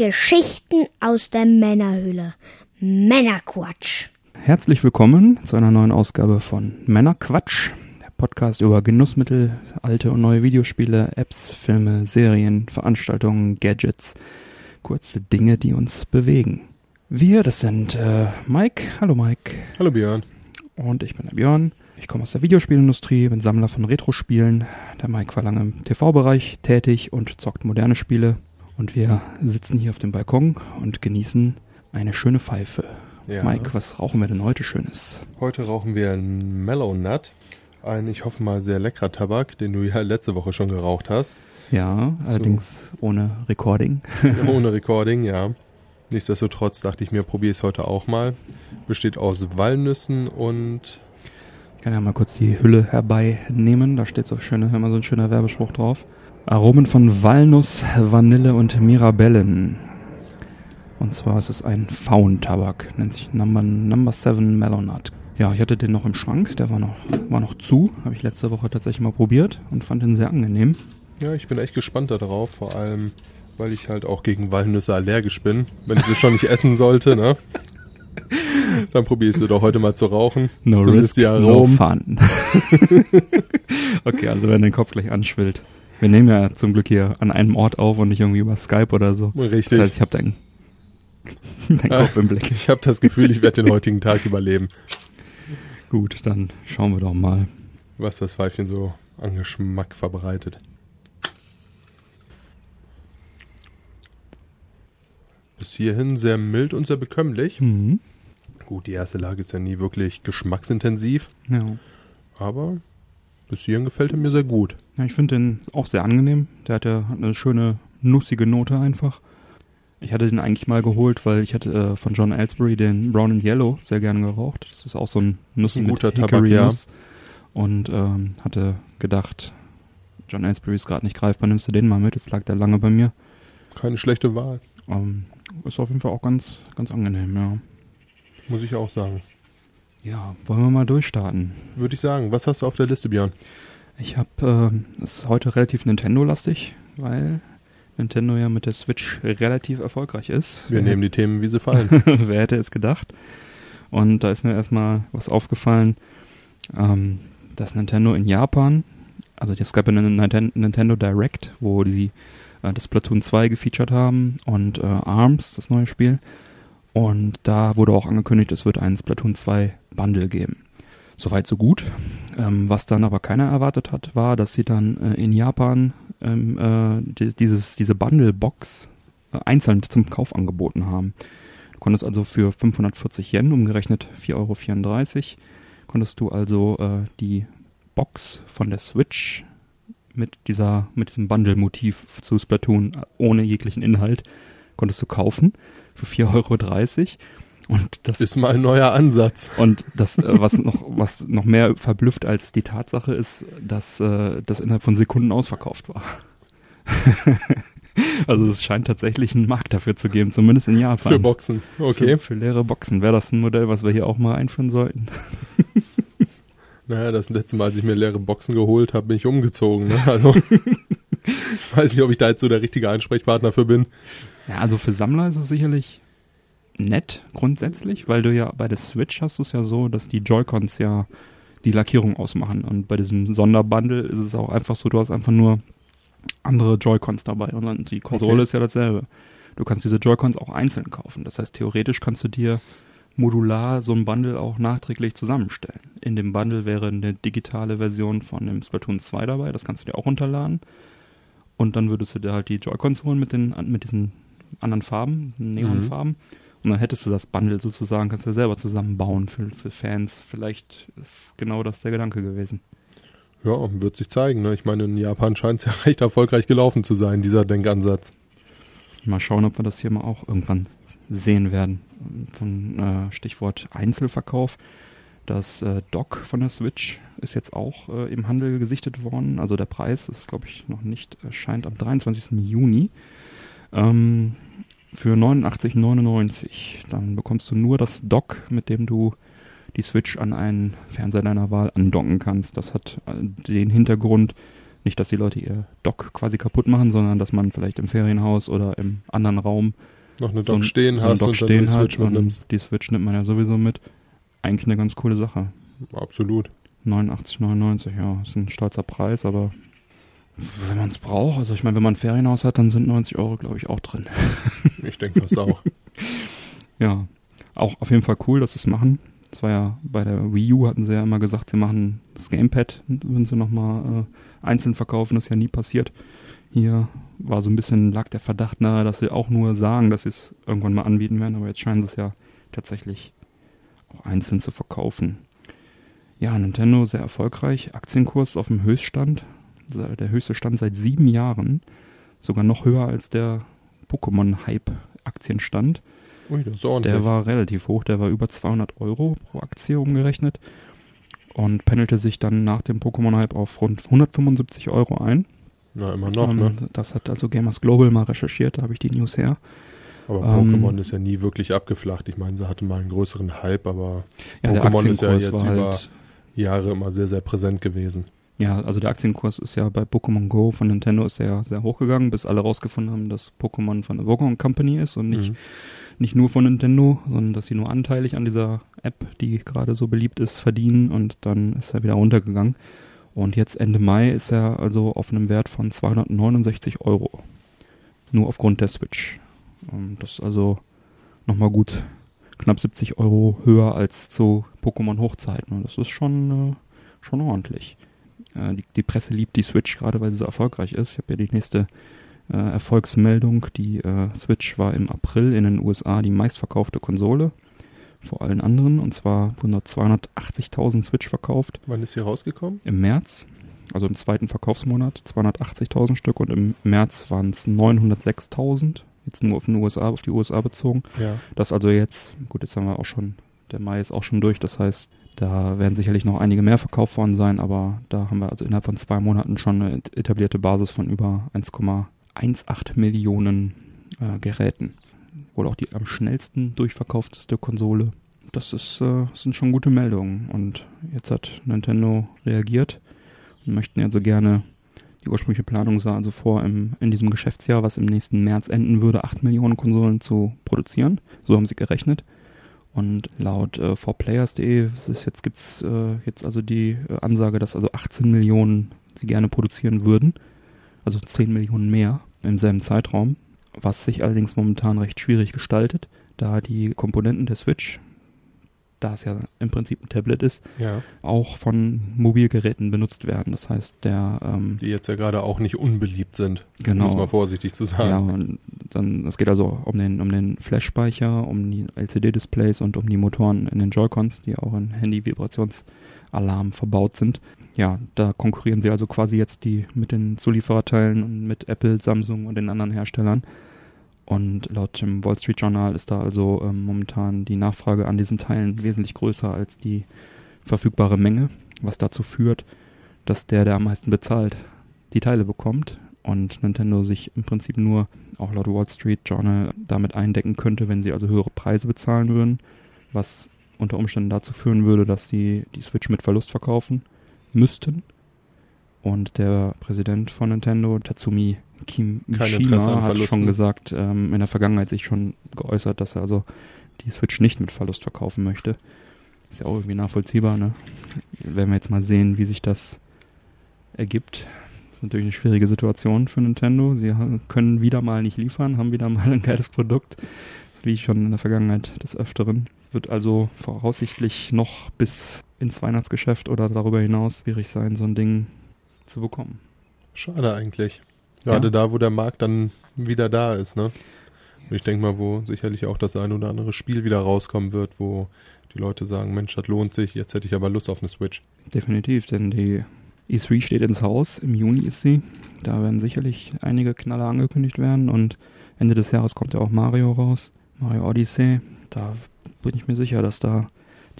Geschichten aus der Männerhöhle. Männerquatsch. Herzlich willkommen zu einer neuen Ausgabe von Männerquatsch, der Podcast über Genussmittel, alte und neue Videospiele, Apps, Filme, Serien, Veranstaltungen, Gadgets, kurze Dinge, die uns bewegen. Wir, das sind äh, Mike. Hallo Mike. Hallo Björn. Und ich bin der Björn. Ich komme aus der Videospielindustrie, bin Sammler von Retro-Spielen. Der Mike war lange im TV-Bereich tätig und zockt moderne Spiele. Und wir sitzen hier auf dem Balkon und genießen eine schöne Pfeife. Ja. Mike, was rauchen wir denn heute Schönes? Heute rauchen wir einen Mellow Nut. Ein, ich hoffe mal, sehr leckerer Tabak, den du ja letzte Woche schon geraucht hast. Ja, allerdings ohne Recording. Ohne Recording, ja. Nichtsdestotrotz dachte ich mir, probiere ich es heute auch mal. Besteht aus Walnüssen und Ich kann ja mal kurz die Hülle herbeinehmen. Da steht so schöne, immer so ein schöner Werbespruch drauf. Aromen von Walnuss, Vanille und Mirabellen. Und zwar ist es ein Faun-Tabak, nennt sich Number, Number 7 Melonut. Ja, ich hatte den noch im Schrank, der war noch, war noch zu. Habe ich letzte Woche tatsächlich mal probiert und fand den sehr angenehm. ja, ich bin echt gespannt darauf, vor allem, weil ich halt auch gegen Walnüsse allergisch bin. Wenn ich sie schon nicht essen sollte, ne? Dann probiere ich sie doch heute mal zu rauchen. No Zumindest risk, no fun. okay, also wenn dein Kopf gleich anschwillt. Wir nehmen ja zum Glück hier an einem Ort auf und nicht irgendwie über Skype oder so. Richtig. Das heißt, ich habe deinen dein Ah. Kopf im Blick. Ich habe das Gefühl, ich werde den heutigen Tag überleben, Gut, dann schauen wir doch mal. was das Pfeifchen so an Geschmack verbreitet. Bis hierhin sehr mild und sehr bekömmlich. Mhm. Gut, die erste Lage ist ja nie wirklich geschmacksintensiv, Ja. aber bis hierhin gefällt er mir sehr gut. ja, ich finde den auch sehr angenehm. Der hat ja eine schöne, nussige Note einfach. Ich hatte den eigentlich mal geholt, weil ich hatte äh, von John Ellsbury den Brown and Yellow sehr gerne geraucht. Das ist auch so ein Nuss Ein mit guter Tabak, Hickory-Nuss. Und ähm, hatte gedacht, John Ellsbury ist gerade nicht greifbar, nimmst du den mal mit. Jetzt lag der lange bei mir. Keine schlechte Wahl, Ähm, ist auf jeden Fall auch ganz, ganz angenehm, ja. muss ich auch sagen. Ja, wollen wir mal durchstarten. Würde ich sagen. Was hast du auf der Liste, Björn? Ich habe, es ist heute relativ Nintendo-lastig, weil Nintendo ja mit der Switch relativ erfolgreich ist. Wir Wer nehmen die Themen, wie sie fallen. Wer hätte es gedacht? Und da ist mir erstmal was aufgefallen, ähm, dass Nintendo in Japan, also es gab ja eine Ninten- Nintendo Direct, wo die äh, das Splatoon 2 gefeatured haben und äh, ARMS, das neue Spiel. Und da wurde auch angekündigt, es wird einen Splatoon 2 Bundle geben. Soweit so gut. Ähm, was dann aber keiner erwartet hat, war, dass sie dann äh, in Japan ähm, äh, die, dieses, diese Bundle-Box äh, einzeln zum Kauf angeboten haben. Du konntest also für 540 Yen, umgerechnet 4,34 Euro, konntest du also äh, die Box von der Switch mit dieser, mit diesem Bundle-Motiv zu Splatoon äh, ohne jeglichen Inhalt konntest du kaufen für 4,30 Euro. Und das Ist mal ein neuer Ansatz. und das, äh, was noch, was noch mehr verblüfft als die Tatsache ist, dass äh, das innerhalb von Sekunden ausverkauft war. also es scheint tatsächlich einen Markt dafür zu geben, zumindest in Japan. Für Boxen. Okay. Für, für leere Boxen. Wäre das ein Modell, was wir hier auch mal einführen sollten? Naja, das letzte Mal, als ich mir leere Boxen geholt habe, bin ich umgezogen. Ne? Also, ich weiß nicht, ob ich da jetzt so der richtige Ansprechpartner für bin. Ja, also für Sammler ist es sicherlich nett grundsätzlich, weil du ja bei der Switch hast du es ja so, dass die Joy-Cons ja die Lackierung ausmachen. Und bei diesem Sonderbundle ist es auch einfach so, du hast einfach nur andere Joy-Cons dabei und dann die Konsole Okay. ist ja dasselbe. Du kannst diese Joy-Cons auch einzeln kaufen. Das heißt, theoretisch kannst du dir modular so ein Bundle auch nachträglich zusammenstellen. In dem Bundle wäre eine digitale Version von dem Splatoon 2 dabei, das kannst du dir auch runterladen. Und dann würdest du dir halt die Joy-Cons holen mit, den, mit diesen anderen Farben, Neonfarben. Und dann hättest du das Bundle sozusagen, kannst du dir selber zusammenbauen für, für Fans. Vielleicht ist genau das der Gedanke gewesen. Ja, wird sich zeigen. Ne? Ich meine, in Japan scheint es ja recht erfolgreich gelaufen zu sein, dieser Denkansatz. Mal schauen, ob wir das hier mal auch irgendwann sehen werden. Von äh, Stichwort Einzelverkauf. Das äh, Dock von der Switch ist jetzt auch äh, im Handel gesichtet worden. Also der Preis ist, glaube ich, noch nicht erscheint am 23. Juni. Ähm, für 89,99. Dann bekommst du nur das Dock, mit dem du die Switch an einen Fernseher deiner Wahl andocken kannst. Das hat äh, den Hintergrund, Nicht, dass die Leute ihr Dock quasi kaputt machen, sondern dass man vielleicht im Ferienhaus oder im anderen Raum Noch eine so Dock ein- stehen so ein hast Dock und dann stehen die Switch mitnimmst. die Switch nimmt man ja sowieso mit. Eigentlich eine ganz coole Sache. Absolut. 89,99, ja, ist ein stolzer Preis, aber wenn man es braucht, also ich meine, wenn man ein Ferienhaus hat, dann sind 90 Euro, glaube ich, auch drin. Ich denke fast auch. Ja, auch auf jeden Fall cool, dass sie es machen. Das war ja bei der Wii U hatten sie ja immer gesagt, sie machen das Gamepad, würden sie nochmal äh, einzeln verkaufen, das ist ja nie passiert. Hier war so ein bisschen, lag der Verdacht nahe, dass sie auch nur sagen, dass sie es irgendwann mal anbieten werden, aber jetzt scheinen sie es ja tatsächlich auch einzeln zu verkaufen. Ja, Nintendo sehr erfolgreich, Aktienkurs auf dem Höchststand, der höchste Stand seit sieben Jahren, sogar noch höher als der Pokémon-Hype-Aktienstand. Ui, das ist ordentlich. Der war relativ hoch, der war über 200 Euro pro Aktie umgerechnet und pendelte sich dann nach dem Pokémon-Hype auf rund 175 Euro ein. Na, immer noch, Ähm, ne? Das hat also Gamers Global mal recherchiert, da habe ich die News her. Aber ähm, Pokémon ist ja nie wirklich abgeflacht. Ich meine, sie hatte mal einen größeren Hype, aber Ja, Pokémon ist ja jetzt über- halt, Jahre immer sehr, sehr präsent gewesen. Ja, also der Aktienkurs ist ja bei Pokémon Go von Nintendo ist sehr, sehr hochgegangen, bis alle rausgefunden haben, dass Pokémon von der Pokémon Company ist und nicht Mhm. nicht nur von Nintendo, sondern dass sie nur anteilig an dieser App, die gerade so beliebt ist, verdienen und dann ist er wieder runtergegangen. Und jetzt Ende Mai ist er also auf einem Wert von 269 Euro. Nur aufgrund der Switch. Ähm, Das ist also nochmal gut knapp 70 Euro höher als zu Pokémon-Hochzeiten. Und das ist schon, äh, schon ordentlich. Äh, die, die Presse liebt die Switch, gerade weil sie so erfolgreich ist. Ich habe ja die nächste äh, Erfolgsmeldung. Die äh, Switch war im April in den USA die meistverkaufte Konsole vor allen anderen. Und zwar wurden dort 280.000 Switch verkauft Wann ist sie rausgekommen? im März, also im zweiten Verkaufsmonat, 280.000 Stück und im März waren es 906.000. Jetzt nur auf den USA, auf die USA bezogen. Ja. Das also jetzt, gut, jetzt haben wir auch schon, der Mai ist auch schon durch, das heißt, da werden sicherlich noch einige mehr verkauft worden sein, aber da haben wir also innerhalb von zwei Monaten schon eine etablierte Basis von über 1,18 Millionen äh, Geräten. Wohl auch die am schnellsten durchverkaufteste Konsole. Das ist, äh, sind schon gute Meldungen. Und jetzt hat Nintendo reagiert und möchten also gerne, die ursprüngliche Planung sah also vor, im, in diesem Geschäftsjahr, was im nächsten März enden würde, 8 Millionen Konsolen zu produzieren. So haben sie gerechnet. Und laut äh, 4players.de es ist jetzt gibt's äh, jetzt also die äh, Ansage, dass also 18 Millionen sie gerne produzieren würden. Also 10 Millionen mehr im selben Zeitraum. Was sich allerdings momentan recht schwierig gestaltet, da die Komponenten der Switch, da es ja im Prinzip ein Tablet ist, Ja. auch von Mobilgeräten benutzt werden. Das heißt, der ähm, Die jetzt ja gerade auch nicht unbeliebt sind. Genau. Muss man vorsichtig zu ja, sagen. und dann es geht also um den um den Flash-Speicher, um die LCD-Displays und um die Motoren in den Joy-Cons, die auch in Handy-Vibrationsalarm verbaut sind. Ja, da konkurrieren sie also quasi jetzt die mit den Zuliefererteilen und mit Apple, Samsung und den anderen Herstellern. Und laut dem Wall Street Journal ist da also ähm, momentan die Nachfrage an diesen Teilen wesentlich größer als die verfügbare Menge, was dazu führt, dass der, der am meisten bezahlt, die Teile bekommt und Nintendo sich im Prinzip nur, auch laut Wall Street Journal, damit eindecken könnte, wenn sie also höhere Preise bezahlen würden, was unter Umständen dazu führen würde, dass sie die Switch mit Verlust verkaufen müssten. Und der Präsident von Nintendo, Tatsumi An Kimishima, hat schon gesagt, ähm, in der Vergangenheit sich schon geäußert, dass er also die Switch nicht mit Verlust verkaufen möchte. Ist ja auch irgendwie nachvollziehbar, ne? Werden wir jetzt mal sehen, wie sich das ergibt. Das ist natürlich eine schwierige Situation für Nintendo. Sie können wieder mal nicht liefern, haben wieder mal ein geiles Produkt. Wie schon in der Vergangenheit des Öfteren. Wird also voraussichtlich noch bis ins Weihnachtsgeschäft oder darüber hinaus schwierig sein, so ein Ding zu bekommen. Schade eigentlich. Gerade Ja. da, wo der Markt dann wieder da ist, ne? Und ich denke mal, wo sicherlich auch das ein oder andere Spiel wieder rauskommen wird, wo die Leute sagen, Mensch, das lohnt sich, jetzt hätte ich aber Lust auf eine Switch. Definitiv, denn die E3 steht ins Haus. Im Juni ist sie. Da werden sicherlich einige Knaller angekündigt werden und Ende des Jahres kommt ja auch Mario raus. Mario Odyssey. Da bin ich mir sicher, dass da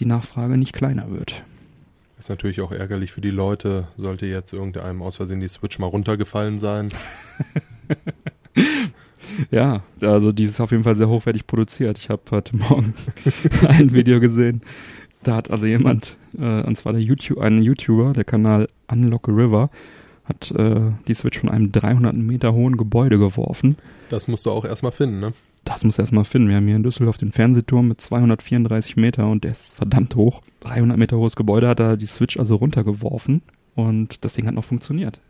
die Nachfrage nicht kleiner wird. Ist natürlich auch ärgerlich für die Leute, sollte jetzt irgendeinem aus Versehen die Switch mal runtergefallen sein. Ja, also die ist auf jeden Fall sehr hochwertig produziert. Ich habe heute Morgen ein Video gesehen. Da hat also jemand, äh, und zwar der YouTube, ein YouTuber, der Kanal Unlock River, hat äh, die Switch von einem 300 Meter hohen Gebäude geworfen. Das musst du auch erstmal finden, ne? Das muss erstmal finden. Wir haben hier in Düsseldorf den Fernsehturm mit 234 Meter und der ist verdammt hoch. 300 Meter hohes Gebäude hat da die Switch also runtergeworfen und das Ding hat noch funktioniert.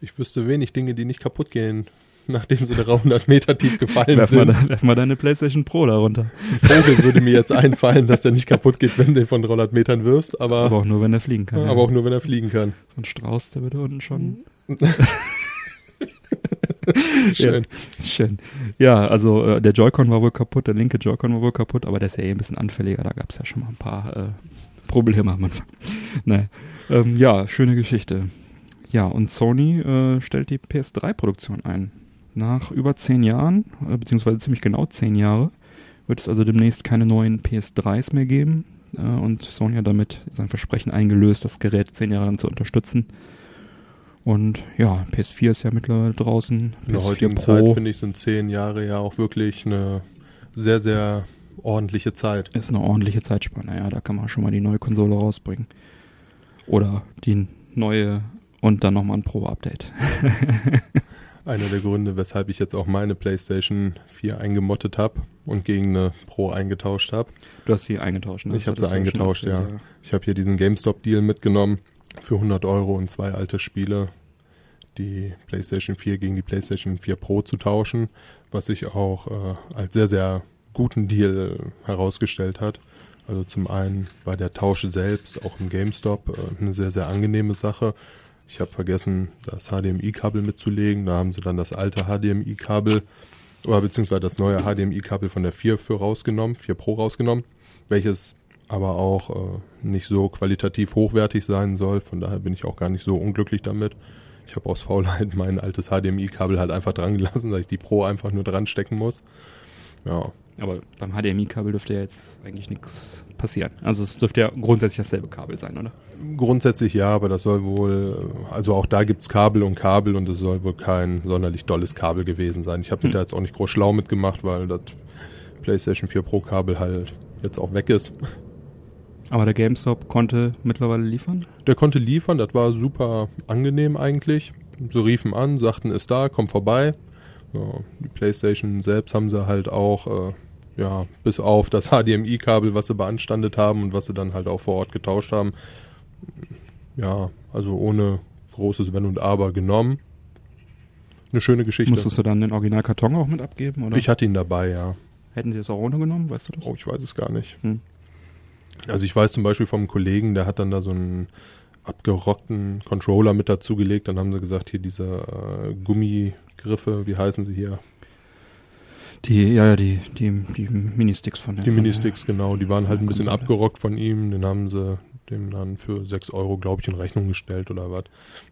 Ich wüsste wenig Dinge, die nicht kaputt gehen, nachdem sie 300 Meter tief gefallen mal, sind. de- werf mal deine PlayStation Pro da runter. Ein Vogel würde mir jetzt einfallen, dass der nicht kaputt geht, wenn du von 300 Metern wirfst, aber, Aber aber, auch nur, wenn er fliegen kann. ja. auch nur, wenn er fliegen kann. So ein Strauß, der würde unten schon. Schön. Ja, schön. Ja, also äh, der Joy-Con war wohl kaputt, der linke Joy-Con war wohl kaputt, aber der ist ja eh ein bisschen anfälliger. Da gab es ja schon mal ein paar äh, Probleme am Anfang. nee. ähm, ja, schöne Geschichte. Ja, und Sony äh, stellt die PS3-Produktion ein. Nach über zehn Jahren, äh, beziehungsweise ziemlich genau zehn Jahre, wird es also demnächst keine neuen PS3s mehr geben. Äh, und Sony hat damit sein Versprechen eingelöst, das Gerät zehn Jahre lang zu unterstützen. Und ja, PS4 ist ja mittlerweile draußen. In der PS4 heutigen Pro. Zeit, finde ich, sind zehn Jahre ja auch wirklich eine sehr, sehr ordentliche Zeit. ist eine ordentliche Zeitspanne. Ja, da kann man schon mal die neue Konsole rausbringen. Oder die neue und dann nochmal ein Pro-Update. Einer der Gründe, weshalb ich jetzt auch meine PlayStation 4 eingemottet habe und gegen eine Pro eingetauscht habe. Du hast sie eingetauscht, ne? Ich hab Das sie eingetauscht, ja. erzählt, Ich habe hier diesen GameStop-Deal mitgenommen für 100 Euro und zwei alte Spiele, die PlayStation 4 gegen die PlayStation 4 Pro zu tauschen, was sich auch äh, als sehr, sehr guten Deal herausgestellt hat. Also zum einen war der Tausch selbst auch im GameStop äh, eine sehr, sehr angenehme Sache. Ich habe vergessen, das HDMI-Kabel mitzulegen. Da haben sie dann das alte HDMI-Kabel oder beziehungsweise das neue HDMI-Kabel von der 4 für rausgenommen, 4 Pro rausgenommen, welches aber auch äh, nicht so qualitativ hochwertig sein soll. Von daher bin ich auch gar nicht so unglücklich damit. Ich habe aus Faulheit mein altes HDMI-Kabel halt einfach dran gelassen, dass ich die Pro einfach nur dran stecken muss. Ja, Aber beim HDMI-Kabel dürfte ja jetzt eigentlich nichts passieren. Also es dürfte ja grundsätzlich dasselbe Kabel sein, oder? grundsätzlich ja, aber das soll wohl, also auch da gibt's Kabel und Kabel und es soll wohl kein sonderlich dolles Kabel gewesen sein. Ich habe mich Hm. da jetzt auch nicht groß schlau mitgemacht, weil das PlayStation 4 Pro Kabel halt jetzt auch weg ist. Aber der GameStop konnte mittlerweile liefern. Der konnte liefern, das war super angenehm eigentlich. Sie riefen an, sagten, ist da, komm vorbei. Ja, die PlayStation selbst haben sie halt auch, äh, ja, bis auf das HDMI-Kabel, was sie beanstandet haben und was sie dann halt auch vor Ort getauscht haben, ja, also ohne großes Wenn und Aber genommen. Eine schöne Geschichte. Musstest du dann den Originalkarton auch mit abgeben? Oder? Ich hatte ihn dabei, ja. Hätten die das auch runtergenommen, weißt du das? Oh, ich weiß es gar nicht. Hm. Also ich weiß zum Beispiel vom Kollegen, der hat dann da so einen abgerockten Controller mit dazugelegt. Dann haben sie gesagt, hier diese äh, Gummigriffe, wie heißen sie hier? Die, ja, ja, die, die, die Ministicks von der Die Ministicks, genau. Die waren halt ein bisschen abgerockt von ihm. Den haben sie dem dann für 6 Euro, glaube ich, in Rechnung gestellt oder was.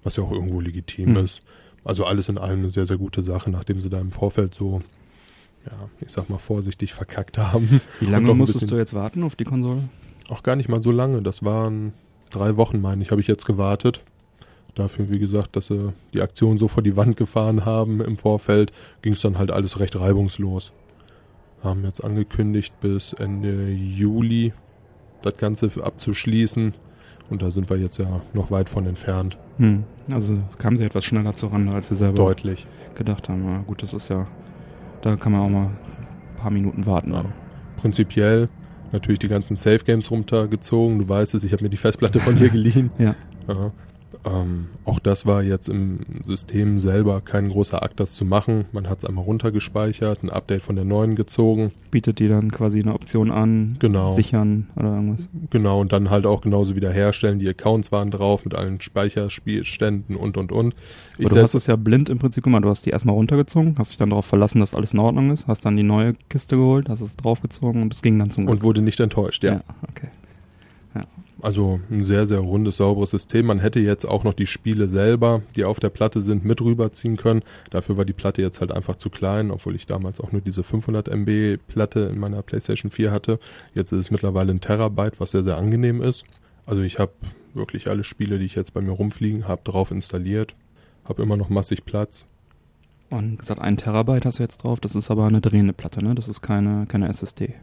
Was ja auch irgendwo legitim Hm. ist. Also alles in allem eine sehr, sehr gute Sache, nachdem sie da im Vorfeld so, ja, ich sag mal vorsichtig verkackt haben. Wie lange musstest du jetzt warten auf die Konsole? Auch gar nicht mal so lange. Das waren drei Wochen, meine ich, habe ich jetzt gewartet. Dafür, wie gesagt, dass sie die Aktion so vor die Wand gefahren haben im Vorfeld, ging es dann halt alles recht reibungslos. Haben jetzt angekündigt, bis Ende Juli das Ganze abzuschließen. Und da sind wir jetzt ja noch weit von entfernt. Hm. Also kamen sie etwas schneller zurande, als sie selber Deutlich. gedacht haben. Ja, gut, das ist ja, da kann man auch mal ein paar Minuten warten. Ja. Prinzipiell natürlich die ganzen Safe Games runtergezogen. Du weißt es, ich habe mir die Festplatte von dir geliehen. Ja. Ja. Ähm, auch das war jetzt im System selber kein großer Akt, das zu machen. Man hat es einmal runtergespeichert, ein Update von der neuen gezogen. Bietet die dann quasi eine Option an, Genau. sichern oder irgendwas. Genau, und dann halt auch genauso wieder herstellen. Die Accounts waren drauf mit allen Speicherspielständen und und und. Ich Aber du hast es ja blind im Prinzip gemacht. Du hast die erstmal runtergezogen, hast dich dann darauf verlassen, dass alles in Ordnung ist, hast dann die neue Kiste geholt, hast es draufgezogen und es ging dann zum und wurde nicht enttäuscht, ja. okay. Also ein sehr, sehr rundes, sauberes System. Man hätte jetzt auch noch die Spiele selber, die auf der Platte sind, mit rüberziehen können. Dafür war die Platte jetzt halt einfach zu klein, obwohl ich damals auch nur diese 500 MB Platte in meiner PlayStation 4 hatte. Jetzt ist es mittlerweile ein Terabyte, was sehr, sehr angenehm ist. Also ich habe wirklich alle Spiele, die ich jetzt bei mir rumfliegen habe, drauf installiert. Habe immer noch massig Platz. Und gesagt, ein Terabyte hast du jetzt drauf, das ist aber eine drehende Platte, ne? Das ist keine, keine SSD.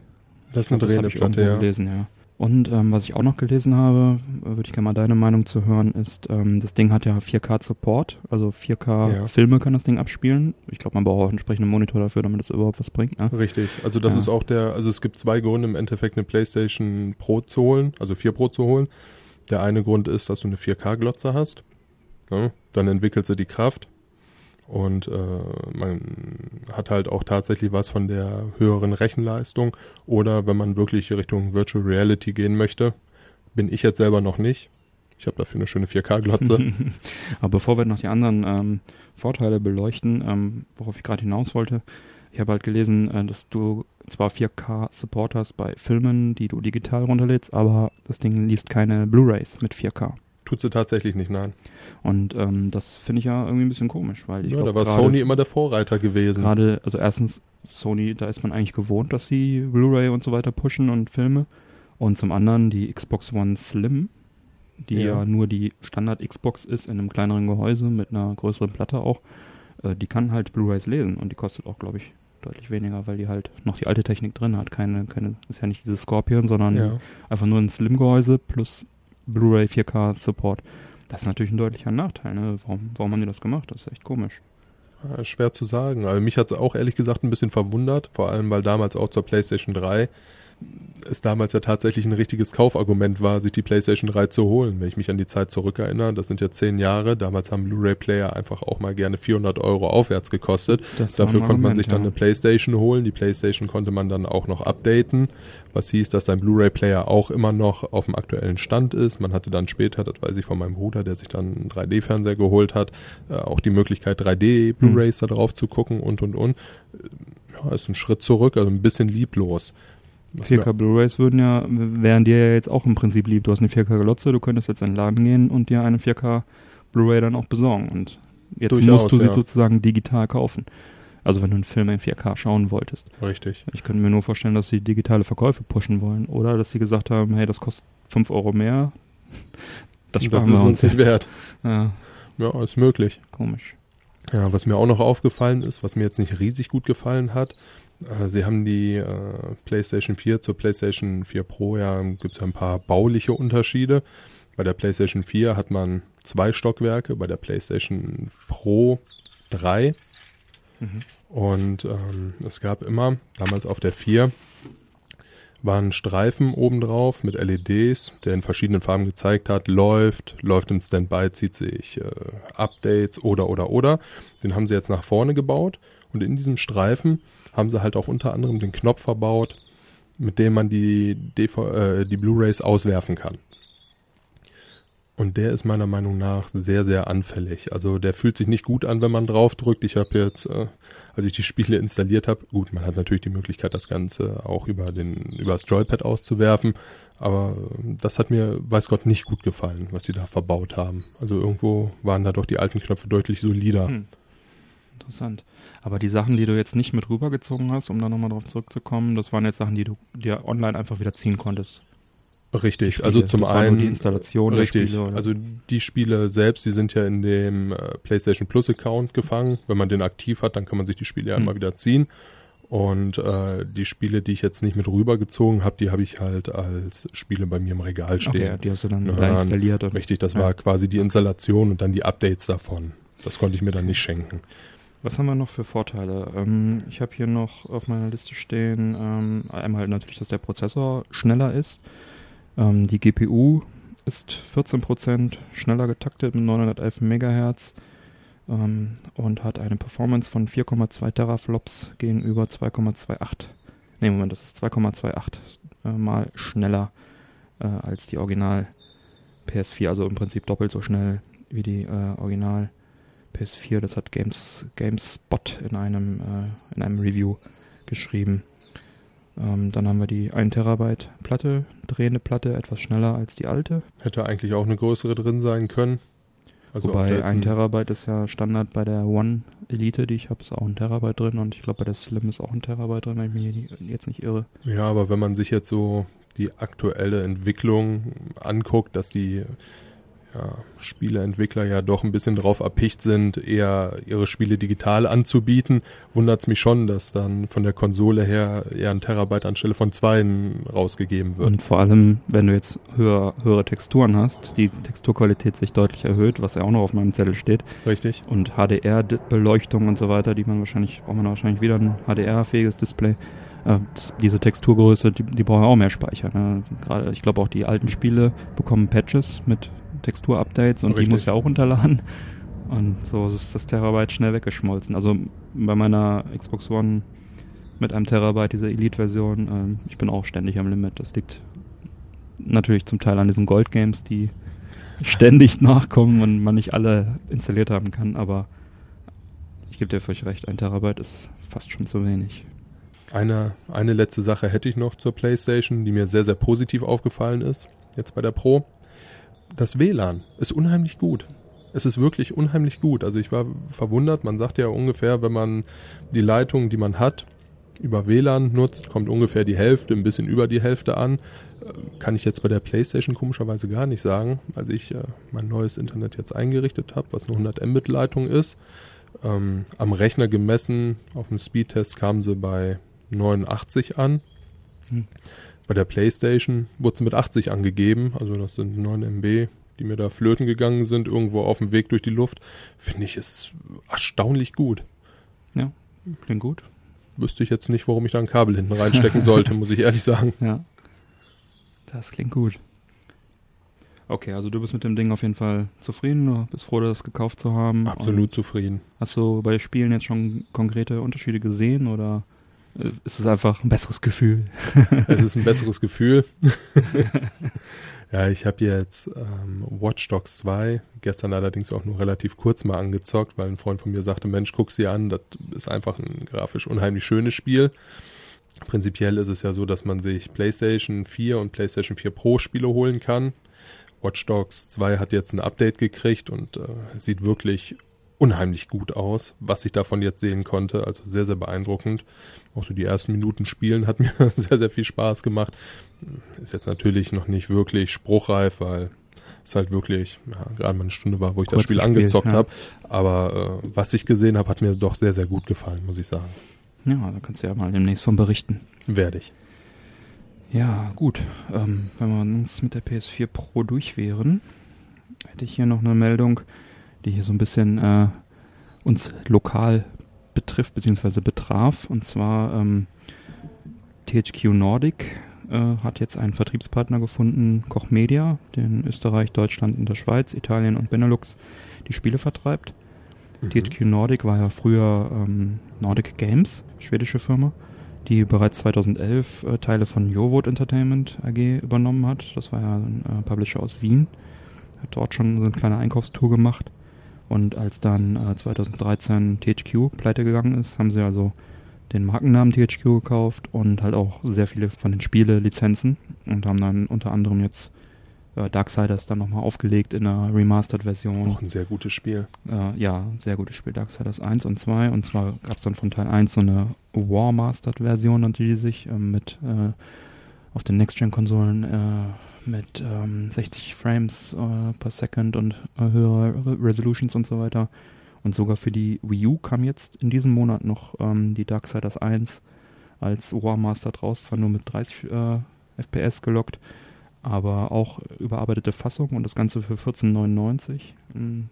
Das ist eine hab drehende Platte, ja. gelesen, ja. Und ähm, was ich auch noch gelesen habe, äh, würde ich gerne mal deine Meinung zu hören, ist, ähm, das Ding hat ja 4K-Support, also 4K-Filme kann das Ding abspielen. Ich glaube, man braucht auch einen entsprechenden Monitor dafür, damit es überhaupt was bringt. Ne? Richtig, also das Ja. ist auch der, also es gibt zwei Gründe im Endeffekt eine PlayStation Pro zu holen, also 4 Pro zu holen. Der eine Grund ist, dass du eine 4K-Glotze hast. Ne? Dann entwickelt sie die Kraft und äh, man hat halt auch tatsächlich was von der höheren Rechenleistung. Oder wenn man wirklich Richtung Virtual Reality gehen möchte, bin ich jetzt selber noch nicht. Ich habe dafür eine schöne 4K-Glotze. Aber bevor wir noch die anderen ähm, Vorteile beleuchten, ähm, worauf ich gerade hinaus wollte, ich habe halt gelesen, äh, dass du zwar 4K-Support hast bei Filmen, die du digital runterlädst, aber das Ding liest keine Blu-rays mit 4K. Tut sie tatsächlich nicht, nein. Und ähm, das finde ich ja irgendwie ein bisschen komisch, weil ich Ja, glaub, da war gerade- Sony immer der Vorreiter gewesen. Gerade, also erstens, Sony, da ist man eigentlich gewohnt, dass sie Blu-ray und so weiter pushen und Filme. Und zum anderen die Xbox One Slim, die ja, Ja. nur die Standard Xbox ist in einem kleineren Gehäuse mit einer größeren Platte auch. Äh, die kann halt Blu-rays lesen und die kostet auch, glaube ich, deutlich weniger, weil die halt noch die alte Technik drin hat. Keine, keine, ist ja nicht dieses Scorpion, sondern Ja. einfach nur ein Slim-Gehäuse plus Blu-ray 4K Support. Das ist natürlich ein deutlicher Nachteil. Ne? Warum, warum haben die das gemacht? Das ist echt komisch. Schwer zu sagen. Also mich hat es auch ehrlich gesagt ein bisschen verwundert, vor allem weil damals auch zur PlayStation 3 es damals ja tatsächlich ein richtiges Kaufargument war, sich die PlayStation 3 zu holen. Wenn ich mich an die Zeit zurückerinnere, das sind ja zehn Jahre. Damals haben Blu-ray-Player einfach auch mal gerne 400 Euro aufwärts gekostet. Das Dafür konnte man sich dann eine PlayStation holen. Die PlayStation konnte man dann auch noch updaten, was hieß, dass sein Blu-ray-Player auch immer noch auf dem aktuellen Stand ist. Man hatte dann später, das weiß ich von meinem Bruder, der sich dann einen 3D-Fernseher geholt hat, äh, auch die Möglichkeit 3D-Blu-rays da drauf zu gucken und und und. Ja, ist ein Schritt zurück, also ein bisschen lieblos. Was 4K mir- Blu-rays würden ja, wären dir ja jetzt auch im Prinzip lieb. Du hast eine 4K-Glotze, du könntest jetzt in den Laden gehen und dir eine 4K Blu-ray dann auch besorgen. Und jetzt Durchaus, musst du sie ja. sozusagen digital kaufen. Also wenn du einen Film in 4K schauen wolltest. Richtig. Ich könnte mir nur vorstellen, dass sie digitale Verkäufe pushen wollen. Oder dass sie gesagt haben, hey, das kostet 5 Euro mehr. Das Das ist uns uns nicht wert. Ja, Ja, ist möglich. komisch. Ja, was mir auch noch aufgefallen ist, was mir jetzt nicht riesig gut gefallen hat, sie haben die äh, PlayStation 4 zur PlayStation 4 Pro, ja, gibt es ein paar bauliche Unterschiede. Bei der PlayStation 4 hat man zwei Stockwerke, bei der PlayStation Pro drei. Mhm. Und ähm, es gab immer, damals auf der 4, waren Streifen obendrauf mit LEDs, der in verschiedenen Farben gezeigt hat, läuft, läuft im Standby, zieht sich äh, Updates oder oder oder. Den haben sie jetzt nach vorne gebaut und in diesem Streifen haben sie halt auch unter anderem den Knopf verbaut, mit dem man die, DV, äh, die Blu-rays auswerfen kann. Und der ist meiner Meinung nach sehr, sehr anfällig. Also der fühlt sich nicht gut an, wenn man drauf drückt. Ich habe jetzt, äh, als ich die Spiele installiert habe, gut, man hat natürlich die Möglichkeit, das Ganze auch über den über das Joypad auszuwerfen. Aber äh, das hat mir, weiß Gott, nicht gut gefallen, was die da verbaut haben. Also irgendwo waren da doch die alten Knöpfe deutlich solider. Hm. Interessant. Aber die Sachen, die du jetzt nicht mit rübergezogen hast, um da nochmal drauf zurückzukommen, das waren jetzt Sachen, die du dir online einfach wieder ziehen konntest. Richtig, also zum Das einen die Installation richtig, Spiele, also die Spiele selbst, die sind ja in dem äh, PlayStation Plus Account gefangen. Wenn man den aktiv hat, dann kann man sich die Spiele ja Hm. immer wieder ziehen. Und äh, die Spiele, die ich jetzt nicht mit rübergezogen habe, die habe ich halt als Spiele bei mir im Regal Okay, stehen. die hast du dann Ja, da installiert. Und Richtig, das Ja. war quasi die Installation und dann die Updates davon. Das konnte ich mir dann nicht schenken. Was haben wir noch für Vorteile? Ähm, ich habe hier noch auf meiner Liste stehen, ähm, einmal natürlich, dass der Prozessor schneller ist. Ähm, die GPU ist 14% schneller getaktet mit 911 MHz ähm, und hat eine Performance von 4,2 Teraflops gegenüber 2,28. Ne, Moment, das ist 2,28 äh, mal schneller äh, als die Original PS4, also im Prinzip doppelt so schnell wie die äh, Original PS4, das hat Games, GameSpot in einem, äh, in einem Review geschrieben. Ähm, dann haben wir die 1 Terabyte Platte, drehende Platte, etwas schneller als die alte. Hätte eigentlich auch eine größere drin sein können. Also Wobei jetzt 1 ein- Terabyte ist ja Standard bei der One Elite, die ich habe, ist auch ein Terabyte drin und ich glaube bei der Slim ist auch ein Terabyte drin, wenn ich mich jetzt nicht irre. Ja, aber wenn man sich jetzt so die aktuelle Entwicklung anguckt, dass die ja, Spieleentwickler ja doch ein bisschen drauf erpicht sind, eher ihre Spiele digital anzubieten, wundert es mich schon, dass dann von der Konsole her eher ein Terabyte anstelle von zwei rausgegeben wird. Und vor allem, wenn du jetzt höher, höhere Texturen hast, die Texturqualität sich deutlich erhöht, was ja auch noch auf meinem Zettel steht. Richtig. Und HDR-Beleuchtung und so weiter, die man wahrscheinlich, braucht man wahrscheinlich wieder ein HDR-fähiges Display. Äh, diese Texturgröße, die, die brauchen auch mehr Speicher. Ne? Gerade, ich glaube auch die alten Spiele bekommen Patches mit Textur-Updates und Richtig. die muss ja auch runterladen. Und so ist das Terabyte schnell weggeschmolzen. Also bei meiner Xbox One mit einem Terabyte, diese Elite-Version, ähm, ich bin auch ständig am Limit. Das liegt natürlich zum Teil an diesen Gold-Games, die ständig nachkommen und man nicht alle installiert haben kann, aber ich gebe dir völlig recht, ein Terabyte ist fast schon zu wenig. Eine, eine letzte Sache hätte ich noch zur PlayStation, die mir sehr, sehr positiv aufgefallen ist, jetzt bei der Pro. Das WLAN ist unheimlich gut. Es ist wirklich unheimlich gut. Also ich war verwundert, man sagt ja ungefähr, wenn man die Leitung, die man hat, über WLAN nutzt, kommt ungefähr die Hälfte, ein bisschen über die Hälfte an. Kann ich jetzt bei der PlayStation komischerweise gar nicht sagen, als ich äh, mein neues Internet jetzt eingerichtet habe, was eine 100 Mbit Leitung ist. Ähm, am Rechner gemessen, auf dem Speedtest kamen sie bei 89 an. Hm. Bei der PlayStation wurde sie mit 80 angegeben, also das sind 9 MB, die mir da flöten gegangen sind, irgendwo auf dem Weg durch die Luft. Finde ich es erstaunlich gut. Ja, klingt gut. Wüsste ich jetzt nicht, warum ich da ein Kabel hinten reinstecken sollte, muss ich ehrlich sagen. Ja. Das klingt gut. Okay, also du bist mit dem Ding auf jeden Fall zufrieden, du bist froh, das gekauft zu haben. Absolut zufrieden. Und hast du bei Spielen jetzt schon konkrete Unterschiede gesehen oder ist es einfach ein besseres Gefühl? Es ist ein besseres Gefühl. ja, ich habe jetzt ähm, Watch Dogs 2 gestern allerdings auch nur relativ kurz mal angezockt, weil ein Freund von mir sagte, Mensch, guck sie an, das ist einfach ein grafisch unheimlich schönes Spiel. Prinzipiell ist es ja so, dass man sich PlayStation 4 und PlayStation 4 Pro Spiele holen kann. Watch Dogs 2 hat jetzt ein Update gekriegt und äh, sieht wirklich unheimlich gut aus, was ich davon jetzt sehen konnte. Also sehr, sehr beeindruckend. Auch so die ersten Minuten spielen hat mir sehr, sehr viel Spaß gemacht. Ist jetzt natürlich noch nicht wirklich spruchreif, weil es halt wirklich ja, gerade mal eine Stunde war, wo ich Kurz das Spiel gespielt, angezockt ja. habe. Aber äh, was ich gesehen habe, hat mir doch sehr, sehr gut gefallen, muss ich sagen. Ja, da kannst du ja mal demnächst von berichten. Werde ich. Ja, gut. Ähm, wenn wir uns mit der PS4 Pro durch wären, hätte ich hier noch eine Meldung, die hier so ein bisschen äh, uns lokal betrifft bzw. betraf. Und zwar ähm, THQ Nordic äh, hat jetzt einen Vertriebspartner gefunden, Koch Media, der in Österreich, Deutschland und der Schweiz, Italien und Benelux die Spiele vertreibt. Mhm. THQ Nordic war ja früher ähm, Nordic Games, schwedische Firma, die bereits 2011 äh, Teile von Jowood Entertainment AG übernommen hat. Das war ja ein äh, Publisher aus Wien. Hat dort schon so eine kleine Einkaufstour gemacht. Und als dann äh, 2013 THQ pleite gegangen ist, haben sie also den Markennamen THQ gekauft und halt auch sehr viele von den Spiele-Lizenzen und haben dann unter anderem jetzt äh, Darksiders dann nochmal aufgelegt in einer Remastered-Version. Auch ein sehr gutes Spiel. Äh, ja, sehr gutes Spiel, Darksiders 1 und 2. Und zwar gab es dann von Teil 1 so eine War Mastered Version, nannte die sich, äh, mit äh, auf den Next-Gen-Konsolen äh, mit ähm, 60 Frames äh, per Second und äh, höhere Re Resolutions und so weiter. Und sogar für die Wii U kam jetzt in diesem Monat noch ähm, die Darksiders 1 als War Mastered raus, zwar nur mit 30 äh, FPS gelockt, aber auch überarbeitete Fassung und das Ganze für 14,99. Hm,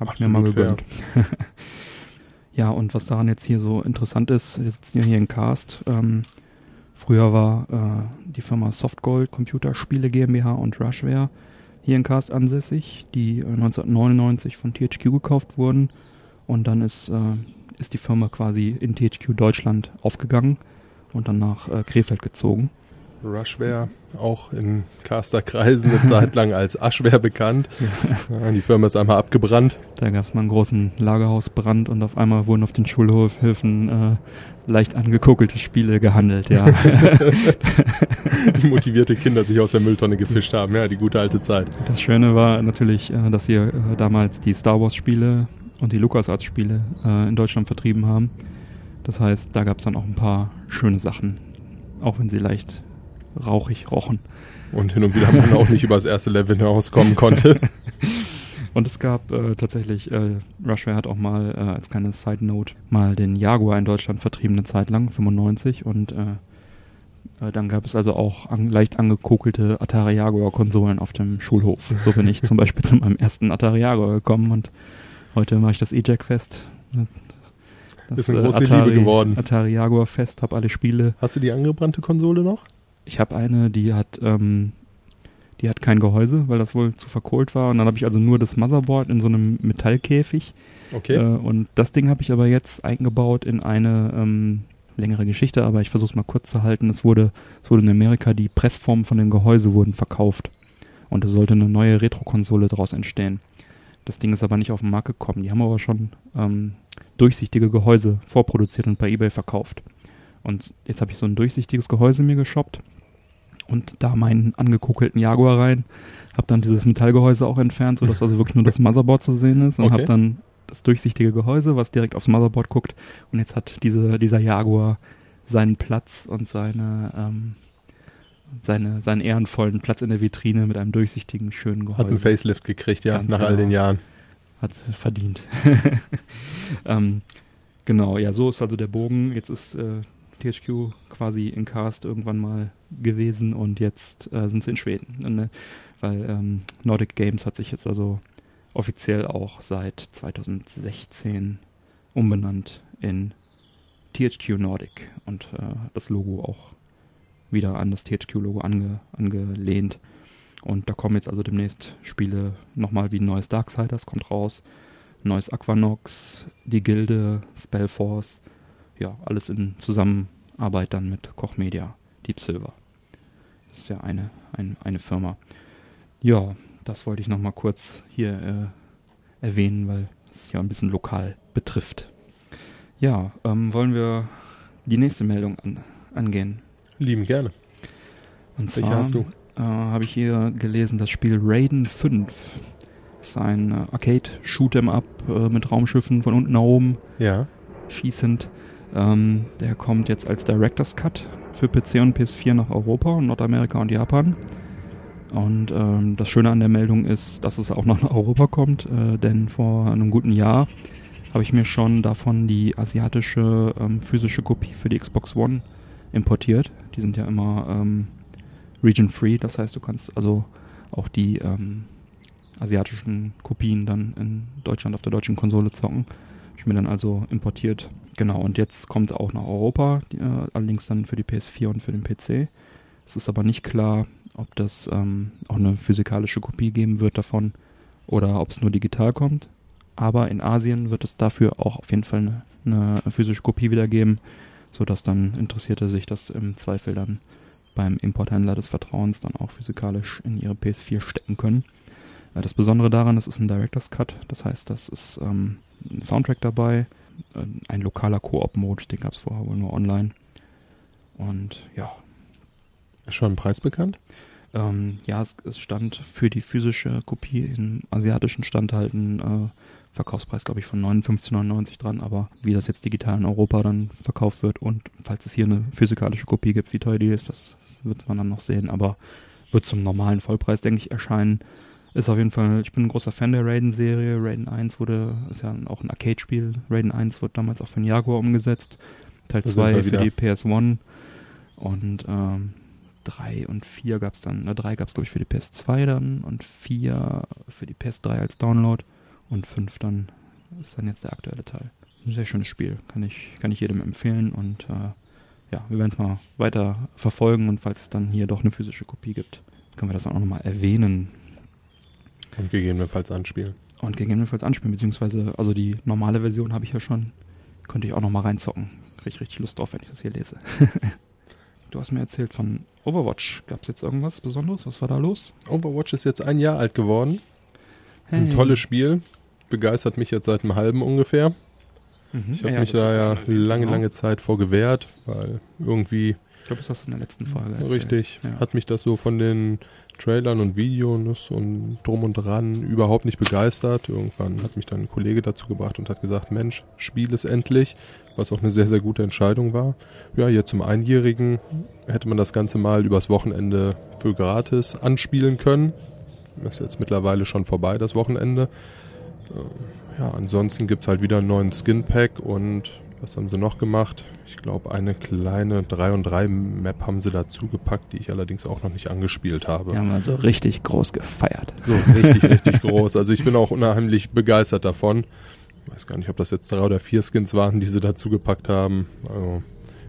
Habe ich mir mal gegönnt. ja, und was daran jetzt hier so interessant ist, wir sitzen ja hier in Cast. Ähm, früher war äh, die Firma Softgold Computerspiele GmbH und Rushware hier in Cast ansässig, die äh, 1999 von THQ gekauft wurden. Und dann ist, äh, ist die Firma quasi in THQ Deutschland aufgegangen und dann nach äh, Krefeld gezogen. Rushware, auch in Casterkreisen eine Zeit lang als Aschware bekannt. Ja, die Firma ist einmal abgebrannt. Da gab es mal einen großen Lagerhausbrand und auf einmal wurden auf den Schulhöfen äh, leicht angekokkelte Spiele gehandelt, ja. Motivierte Kinder sich aus der Mülltonne gefischt haben. Ja, die gute alte Zeit. Das Schöne war natürlich, äh, dass sie äh, damals die Star Wars Spiele und die LucasArts Spiele äh, in Deutschland vertrieben haben. Das heißt, da gab es dann auch ein paar schöne Sachen, auch wenn sie leicht rauchig rochen. Und hin und wieder man auch nicht über das erste Level hinauskommen konnte. Und es gab äh, tatsächlich, äh, Rushware hat auch mal äh, als kleine Side Note mal den Jaguar in Deutschland vertrieben eine Zeit lang, 95 und äh, äh, dann gab es also auch an, leicht angekokelte Atari Jaguar Konsolen auf dem Schulhof. So bin ich zum Beispiel zu meinem ersten Atari Jaguar gekommen und heute mache ich das E-Jack fest. Das ist eine große Atari, Liebe geworden. Atari Jaguar Fest, habe alle Spiele. Hast du die angebrannte Konsole noch? Ich habe eine, die hat ähm, die hat kein Gehäuse, weil das wohl zu verkohlt war. Und dann habe ich also nur das Motherboard in so einem Metallkäfig. Okay. Äh, und das Ding habe ich aber jetzt eingebaut in eine ähm, längere Geschichte, aber ich versuche es mal kurz zu halten. Es wurde, es wurde in Amerika die Pressformen von dem Gehäuse wurden verkauft. Und es sollte eine neue Retro-Konsole daraus entstehen. Das Ding ist aber nicht auf den Markt gekommen. Die haben aber schon ähm, durchsichtige Gehäuse vorproduziert und bei eBay verkauft. Und jetzt habe ich so ein durchsichtiges Gehäuse mir geshoppt und da meinen angekokelten Jaguar rein. Habe dann dieses Metallgehäuse auch entfernt, sodass also wirklich nur das Motherboard zu sehen ist und okay. habe dann das durchsichtige Gehäuse, was direkt aufs Motherboard guckt. Und jetzt hat diese, dieser Jaguar seinen Platz und seine, ähm, seine, seinen ehrenvollen Platz in der Vitrine mit einem durchsichtigen, schönen Gehäuse. Hat einen Facelift gekriegt, ja, Ganz nach genau. all den Jahren. Hat verdient. ähm, genau, ja, so ist also der Bogen. Jetzt ist äh, THQ quasi in Cast irgendwann mal gewesen und jetzt äh, sind sie in Schweden. Ne, weil ähm, Nordic Games hat sich jetzt also offiziell auch seit 2016 umbenannt in THQ Nordic und äh, das Logo auch wieder an das THQ-Logo ange, angelehnt. Und da kommen jetzt also demnächst Spiele nochmal wie ein neues Darksiders kommt raus, neues Aquanox, die Gilde, Spellforce, ja, alles in Zusammenarbeit dann mit Koch Media, Deep Silver. Das ist ja eine, ein, eine Firma. Ja, das wollte ich nochmal kurz hier äh, erwähnen, weil es ja ein bisschen lokal betrifft. Ja, ähm, wollen wir die nächste Meldung an, angehen? Lieben gerne. Und zwar hast du? Äh, habe ich hier gelesen, das Spiel Raiden 5 ist ein äh, Arcade-Shoot'em-up äh, mit Raumschiffen von unten nach oben. Ja. Schießend. Ähm, der kommt jetzt als Director's Cut für PC und PS4 nach Europa, Nordamerika und Japan. Und ähm, das Schöne an der Meldung ist, dass es auch nach Europa kommt, äh, denn vor einem guten Jahr habe ich mir schon davon die asiatische ähm, physische Kopie für die Xbox One importiert. Die sind ja immer ähm, region free, das heißt, du kannst also auch die ähm, asiatischen Kopien dann in Deutschland auf der deutschen Konsole zocken. Ich mir dann also importiert Genau, und jetzt kommt es auch nach Europa, äh, allerdings dann für die PS4 und für den PC. Es ist aber nicht klar, ob das ähm, auch eine physikalische Kopie geben wird davon oder ob es nur digital kommt. Aber in Asien wird es dafür auch auf jeden Fall eine, eine physische Kopie wiedergeben, sodass dann Interessierte sich das im Zweifel dann beim Importhändler des Vertrauens dann auch physikalisch in ihre PS4 stecken können. Äh, das Besondere daran, es ist ein Director's Cut, das heißt, das ist ähm, ein Soundtrack dabei, äh, ein lokaler Koop-Mode, den gab es vorher wohl nur online. Und ja. Ist schon ein Preis bekannt? Ähm, ja, es, es, stand für die physische Kopie im asiatischen Stand halt ein äh, Verkaufspreis, glaube ich, von 59,99 dran, aber wie das jetzt digital in Europa dann verkauft wird und falls es hier eine physikalische Kopie gibt, wie teuer die ist, das, das wird man dann noch sehen, aber wird zum normalen Vollpreis, denke ich, erscheinen. Ist auf jeden Fall, ich bin ein großer Fan der Raiden-Serie. Raiden 1 wurde, ist ja auch ein Arcade-Spiel. Raiden 1 wurde damals auch für den Jaguar umgesetzt. Teil 2 für die PS1. Und ähm, 3 und 4 gab es dann, ne, 3 gab es glaube ich für die PS2 dann und 4 für die PS3 als Download und 5 dann ist dann jetzt der aktuelle Teil. Ein sehr schönes Spiel, kann ich, kann ich jedem empfehlen und äh, ja, wir werden es mal weiter verfolgen und falls es dann hier doch eine physische Kopie gibt, können wir das auch nochmal erwähnen. Und gegebenenfalls anspielen. Und gegebenenfalls anspielen, beziehungsweise, also die normale Version habe ich ja schon. Könnte ich auch nochmal reinzocken. Kriege ich richtig Lust drauf, wenn ich das hier lese. du hast mir erzählt von Overwatch. Gab es jetzt irgendwas Besonderes? Was war da los? Overwatch ist jetzt ein Jahr alt geworden. Hey. Ein tolles Spiel. Begeistert mich jetzt seit einem halben ungefähr. Mhm. Ich habe ja, mich da ja lange, genau. lange Zeit vor gewehrt, weil irgendwie. Ich glaube, das hast du in der letzten Folge erzählt. Richtig. Ja. Hat mich das so von den Trailern und Videos und drum und dran überhaupt nicht begeistert. Irgendwann hat mich dann ein Kollege dazu gebracht und hat gesagt, Mensch, spiel es endlich, was auch eine sehr, sehr gute Entscheidung war. Ja, jetzt zum Einjährigen hätte man das Ganze mal übers Wochenende für gratis anspielen können. Ist jetzt mittlerweile schon vorbei, das Wochenende. Äh, ja, ansonsten gibt es halt wieder einen neuen Skin Pack und was haben sie noch gemacht? Ich glaube, eine kleine 3 und 3 Map haben sie dazu gepackt, die ich allerdings auch noch nicht angespielt habe. Die haben also richtig groß gefeiert. So, richtig, richtig groß. Also ich bin auch unheimlich begeistert davon. Ich weiß gar nicht, ob das jetzt drei oder vier Skins waren, die sie dazu gepackt haben. Also,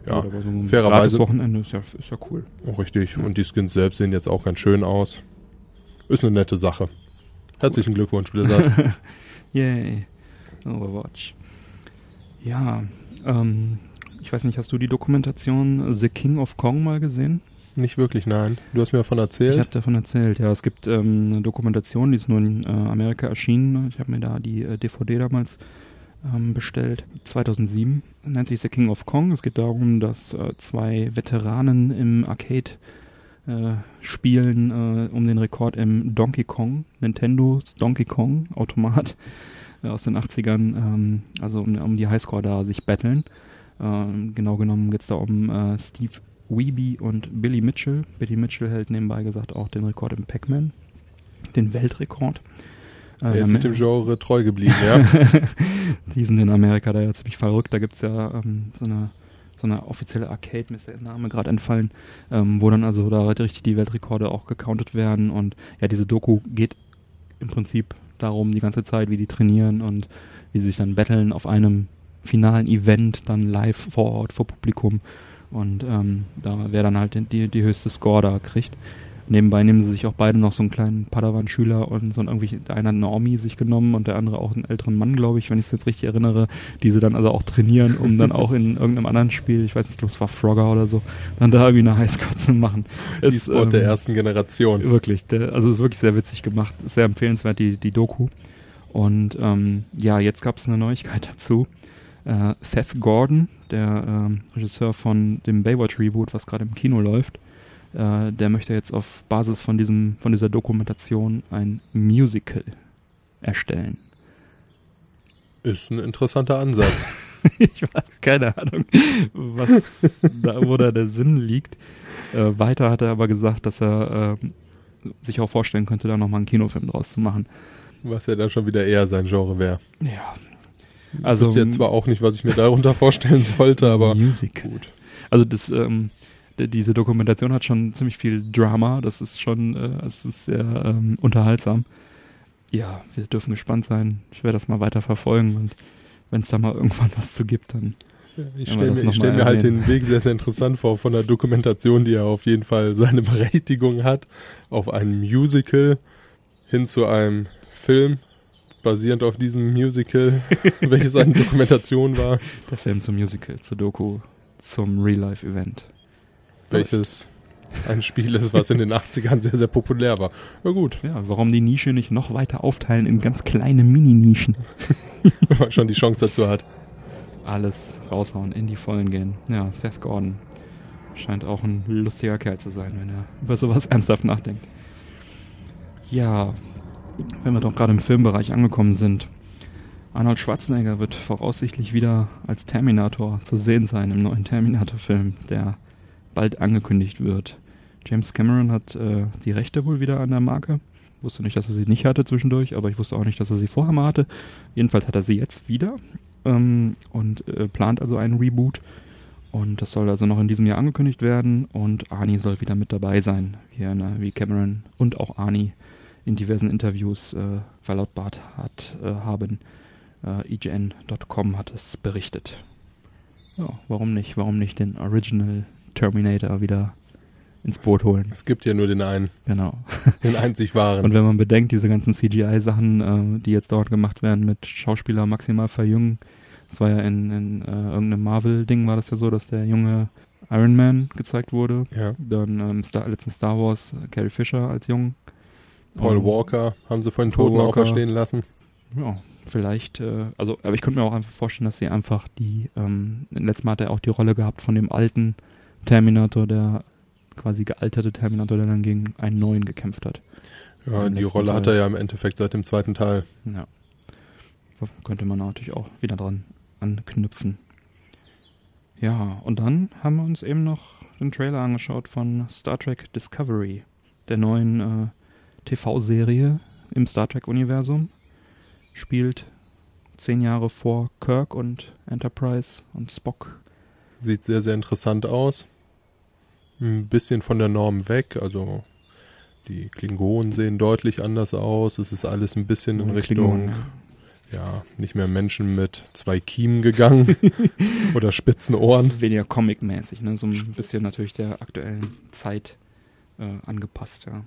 ja, so ein fairerweise. Wochenende ist ja, ist ja cool. Oh, richtig. Und die Skins selbst sehen jetzt auch ganz schön aus. Ist eine nette Sache. Herzlichen Glückwunsch, Blizzard. Yay. Overwatch. Ja, ähm, ich weiß nicht, hast du die Dokumentation The King of Kong mal gesehen? nicht wirklich, nein. Du hast mir davon Ich erzählt. habe davon erzählt, ja. Es gibt ähm, eine Dokumentation, die ist nur in äh, Amerika erschienen. Ich habe mir da die äh, DVD damals ähm, bestellt. 2007 nennt sich The King of Kong. Es geht darum, dass äh, zwei Veteranen im Arcade äh, spielen äh, um den Rekord im Donkey Kong, Nintendos Donkey Kong Automat aus den 80ern, ähm, also um, um die Highscore da sich battlen. Ähm, genau genommen geht es da um äh, Steve Weeby und Billy Mitchell. Billy Mitchell hält nebenbei gesagt auch den Rekord im Pac-Man, den Weltrekord. Äh, Er ist mit dem Genre treu geblieben, ja. die sind in Amerika da ja ziemlich verrückt. Da gibt es ja ähm, so, eine, so eine offizielle Arcade, mir ist der Name gerade entfallen, ähm, wo dann also da richtig die Weltrekorde auch gecountet werden. Und ja, diese Doku geht im Prinzip darum, die ganze Zeit, wie die trainieren und wie sie sich dann battlen auf einem finalen Event, dann live vor Ort, vor Publikum. Und ähm, da wer dann halt die, die höchste Score da kriegt. Nebenbei nehmen sie sich auch beide noch so einen kleinen Padawan-Schüler und so ein irgendwie, der eine hat eine Omi sich genommen und der andere auch einen älteren Mann, glaube ich, wenn ich es jetzt richtig erinnere, die sie dann also auch trainieren, um dann auch in irgendeinem anderen Spiel, ich weiß nicht, ich glaube es war Frogger oder so, dann da irgendwie eine Highscore zu machen. Die Ist, Sport der ähm, ersten Generation. Wirklich, der, also ist wirklich sehr witzig gemacht, sehr empfehlenswert, die, die Doku. Und ähm, ja, jetzt gab es eine Neuigkeit dazu. Äh, Seth Gordon, der ähm, Regisseur von dem Baywatch-Reboot, was gerade im Kino läuft, äh, der möchte jetzt auf Basis von, diesem, von dieser Dokumentation ein Musical erstellen. Ist ein interessanter Ansatz. ich habe keine Ahnung, was da, wo da der Sinn liegt. Äh, weiter hat er aber gesagt, dass er äh, sich auch vorstellen könnte, da nochmal einen Kinofilm draus zu machen. was ja dann schon wieder eher sein Genre wäre. Ja. Also Also ist jetzt zwar auch nicht, was ich mir darunter vorstellen sollte, aber Musical. gut. Also das, ähm, diese Dokumentation hat schon ziemlich viel Drama. Das ist schon, äh, es ist sehr ähm, unterhaltsam. Ja, wir dürfen gespannt sein. Ich werde das mal weiter verfolgen und wenn es da mal irgendwann was zu gibt, dann Ich stelle mir, ich stell mir halt den Weg sehr, sehr interessant vor von der Dokumentation, die ja auf jeden Fall seine Berechtigung hat, auf ein Musical hin zu einem Film, basierend auf diesem Musical, welches eine Dokumentation war, der Film zum Musical, zur Doku, zum Real-Life-Event. Welches ein Spiel ist, was in den 80ern sehr, sehr populär war. Na gut, Ja, warum die Nische nicht noch weiter aufteilen in ganz kleine Mini-Nischen? wenn man schon die Chance dazu hat. Alles raushauen, in die Vollen gehen. Ja, Seth Gordon scheint auch ein lustiger Kerl zu sein, wenn er über sowas ernsthaft nachdenkt. Ja, wenn wir doch gerade im Filmbereich angekommen sind. Arnold Schwarzenegger wird voraussichtlich wieder als Terminator zu sehen sein im neuen Terminator-Film, der bald angekündigt wird. James Cameron hat äh, die Rechte wohl wieder an der Marke. Wusste nicht, dass er sie nicht hatte zwischendurch, aber ich wusste auch nicht, dass er sie vorher mal hatte. Jedenfalls hat er sie jetzt wieder ähm, und äh, plant also einen Reboot. Und das soll also noch in diesem Jahr angekündigt werden. Und Arnie soll wieder mit dabei sein, wie, er, ne, wie Cameron und auch Arnie in diversen Interviews äh, verlautbart hat, äh, haben. Äh, IGN.com hat es berichtet. Ja, warum nicht? Warum nicht den Original Terminator wieder ins Boot holen? Es gibt ja nur den einen, Genau. den einzig wahren. Und wenn man bedenkt, diese ganzen CGI-Sachen, äh, die jetzt dort gemacht werden mit Schauspieler maximal verjüngen, das war ja in, in äh, irgendeinem Marvel-Ding war das ja so, dass der junge Iron Man gezeigt wurde. ja. Dann ähm, Star, letzten Star Wars äh, Carrie Fisher als jung. Paul Ähm, Walker haben sie von den Toten Walker. auferstehen lassen. Ja, vielleicht, äh, also, aber ich könnte mir auch einfach vorstellen, dass sie einfach die, ähm, letztes Mal hat er auch die Rolle gehabt von dem alten Terminator, der quasi gealterte Terminator, der dann gegen einen neuen gekämpft hat. Ja, die Rolle hat Teil. er ja im Endeffekt seit dem zweiten Teil. Ja. Könnte man natürlich auch wieder dran anknüpfen. Ja, und dann haben wir uns eben noch den Trailer angeschaut von Star Trek Discovery, der neuen äh, TV-Serie im Star Trek-Universum. Spielt zehn Jahre vor Kirk und Enterprise und Spock. Sieht sehr, sehr interessant aus. Ein bisschen von der Norm weg. Also die Klingonen sehen deutlich anders aus. Es ist alles ein bisschen in Richtung, ja. nicht mehr Menschen mit zwei Kiemen gegangen oder spitzen Ohren. weniger comic-mäßig, ne? so ein bisschen natürlich der aktuellen Zeit äh, angepasst, ja.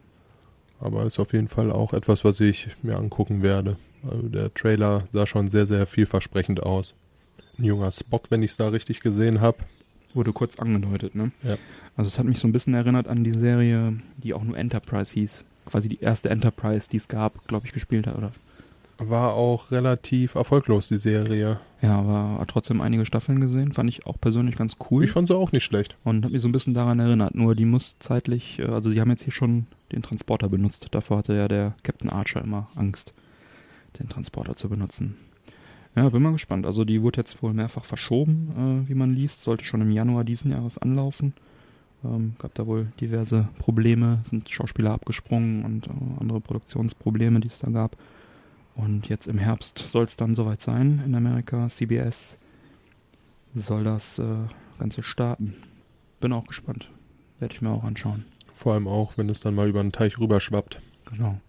Aber ist auf jeden Fall auch etwas, was ich mir angucken werde. Also der Trailer sah schon sehr, sehr vielversprechend aus. Ein junger Spock, wenn ich es da richtig gesehen habe. Wurde kurz angedeutet, ne? Ja. Also es hat mich so ein bisschen erinnert an die Serie, die auch nur Enterprise hieß. Quasi die erste Enterprise, die es gab, glaube ich, gespielt hat, oder? War auch relativ erfolglos, die Serie. Ja, aber hat trotzdem einige Staffeln gesehen, fand ich auch persönlich ganz cool. Ich fand sie auch nicht schlecht. und hat mich so ein bisschen daran erinnert. Nur die muss zeitlich, äh, also die haben jetzt hier schon den Transporter benutzt. Davor hatte ja der Captain Archer immer Angst, den Transporter zu benutzen. Ja, bin mal gespannt. Also die wurde jetzt wohl mehrfach verschoben, äh, wie man liest. Sollte schon im Januar diesen Jahres anlaufen. Ähm, gab da wohl diverse Probleme, sind Schauspieler abgesprungen und äh, andere Produktionsprobleme, die es da gab. Und jetzt im Herbst soll es dann soweit sein in Amerika. CBS soll das äh, Ganze starten. Bin auch gespannt. Werde ich mir auch anschauen. Vor allem auch, wenn es dann mal über den Teich rüberschwappt. Genau.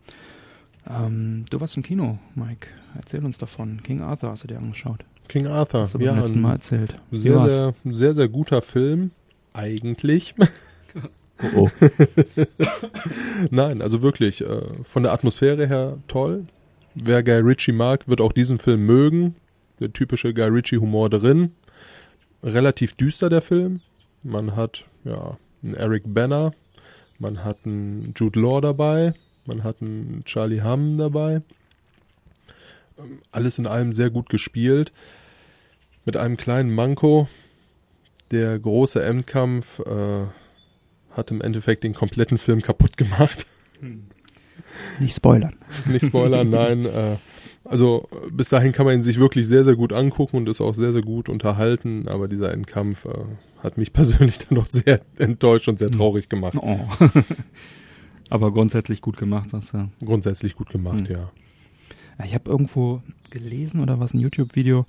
Ähm, du warst im Kino, Mike. Erzähl uns davon. King Arthur hast du dir angeschaut. King Arthur, Hast du beim ja, letzten Mal erzählt. Sehr, sehr, sehr, sehr guter Film. Eigentlich. Oh, oh. Nein, also wirklich, äh, von der Atmosphäre her toll. Wer Guy Ritchie mag, wird auch diesen Film mögen. Der typische Guy Ritchie-Humor drin. Relativ düster der Film. Man hat ja einen Eric Banner, man hat einen Jude Law dabei, man hat einen Charlie Hamm dabei. Ähm, Alles in allem sehr gut gespielt. Mit einem kleinen Manko. Der große Endkampf äh, hat im Endeffekt den kompletten Film kaputt gemacht. Nicht spoilern. Nicht spoilern, nein. Äh, also bis dahin kann man ihn sich wirklich sehr, sehr gut angucken und ist auch sehr, sehr gut unterhalten. Aber dieser Endkampf äh, hat mich persönlich dann doch sehr enttäuscht und sehr traurig gemacht. Oh. Aber grundsätzlich gut gemacht, sagst du. Grundsätzlich gut gemacht, Hm. ja. Ich habe irgendwo gelesen oder was, ein YouTube-Video,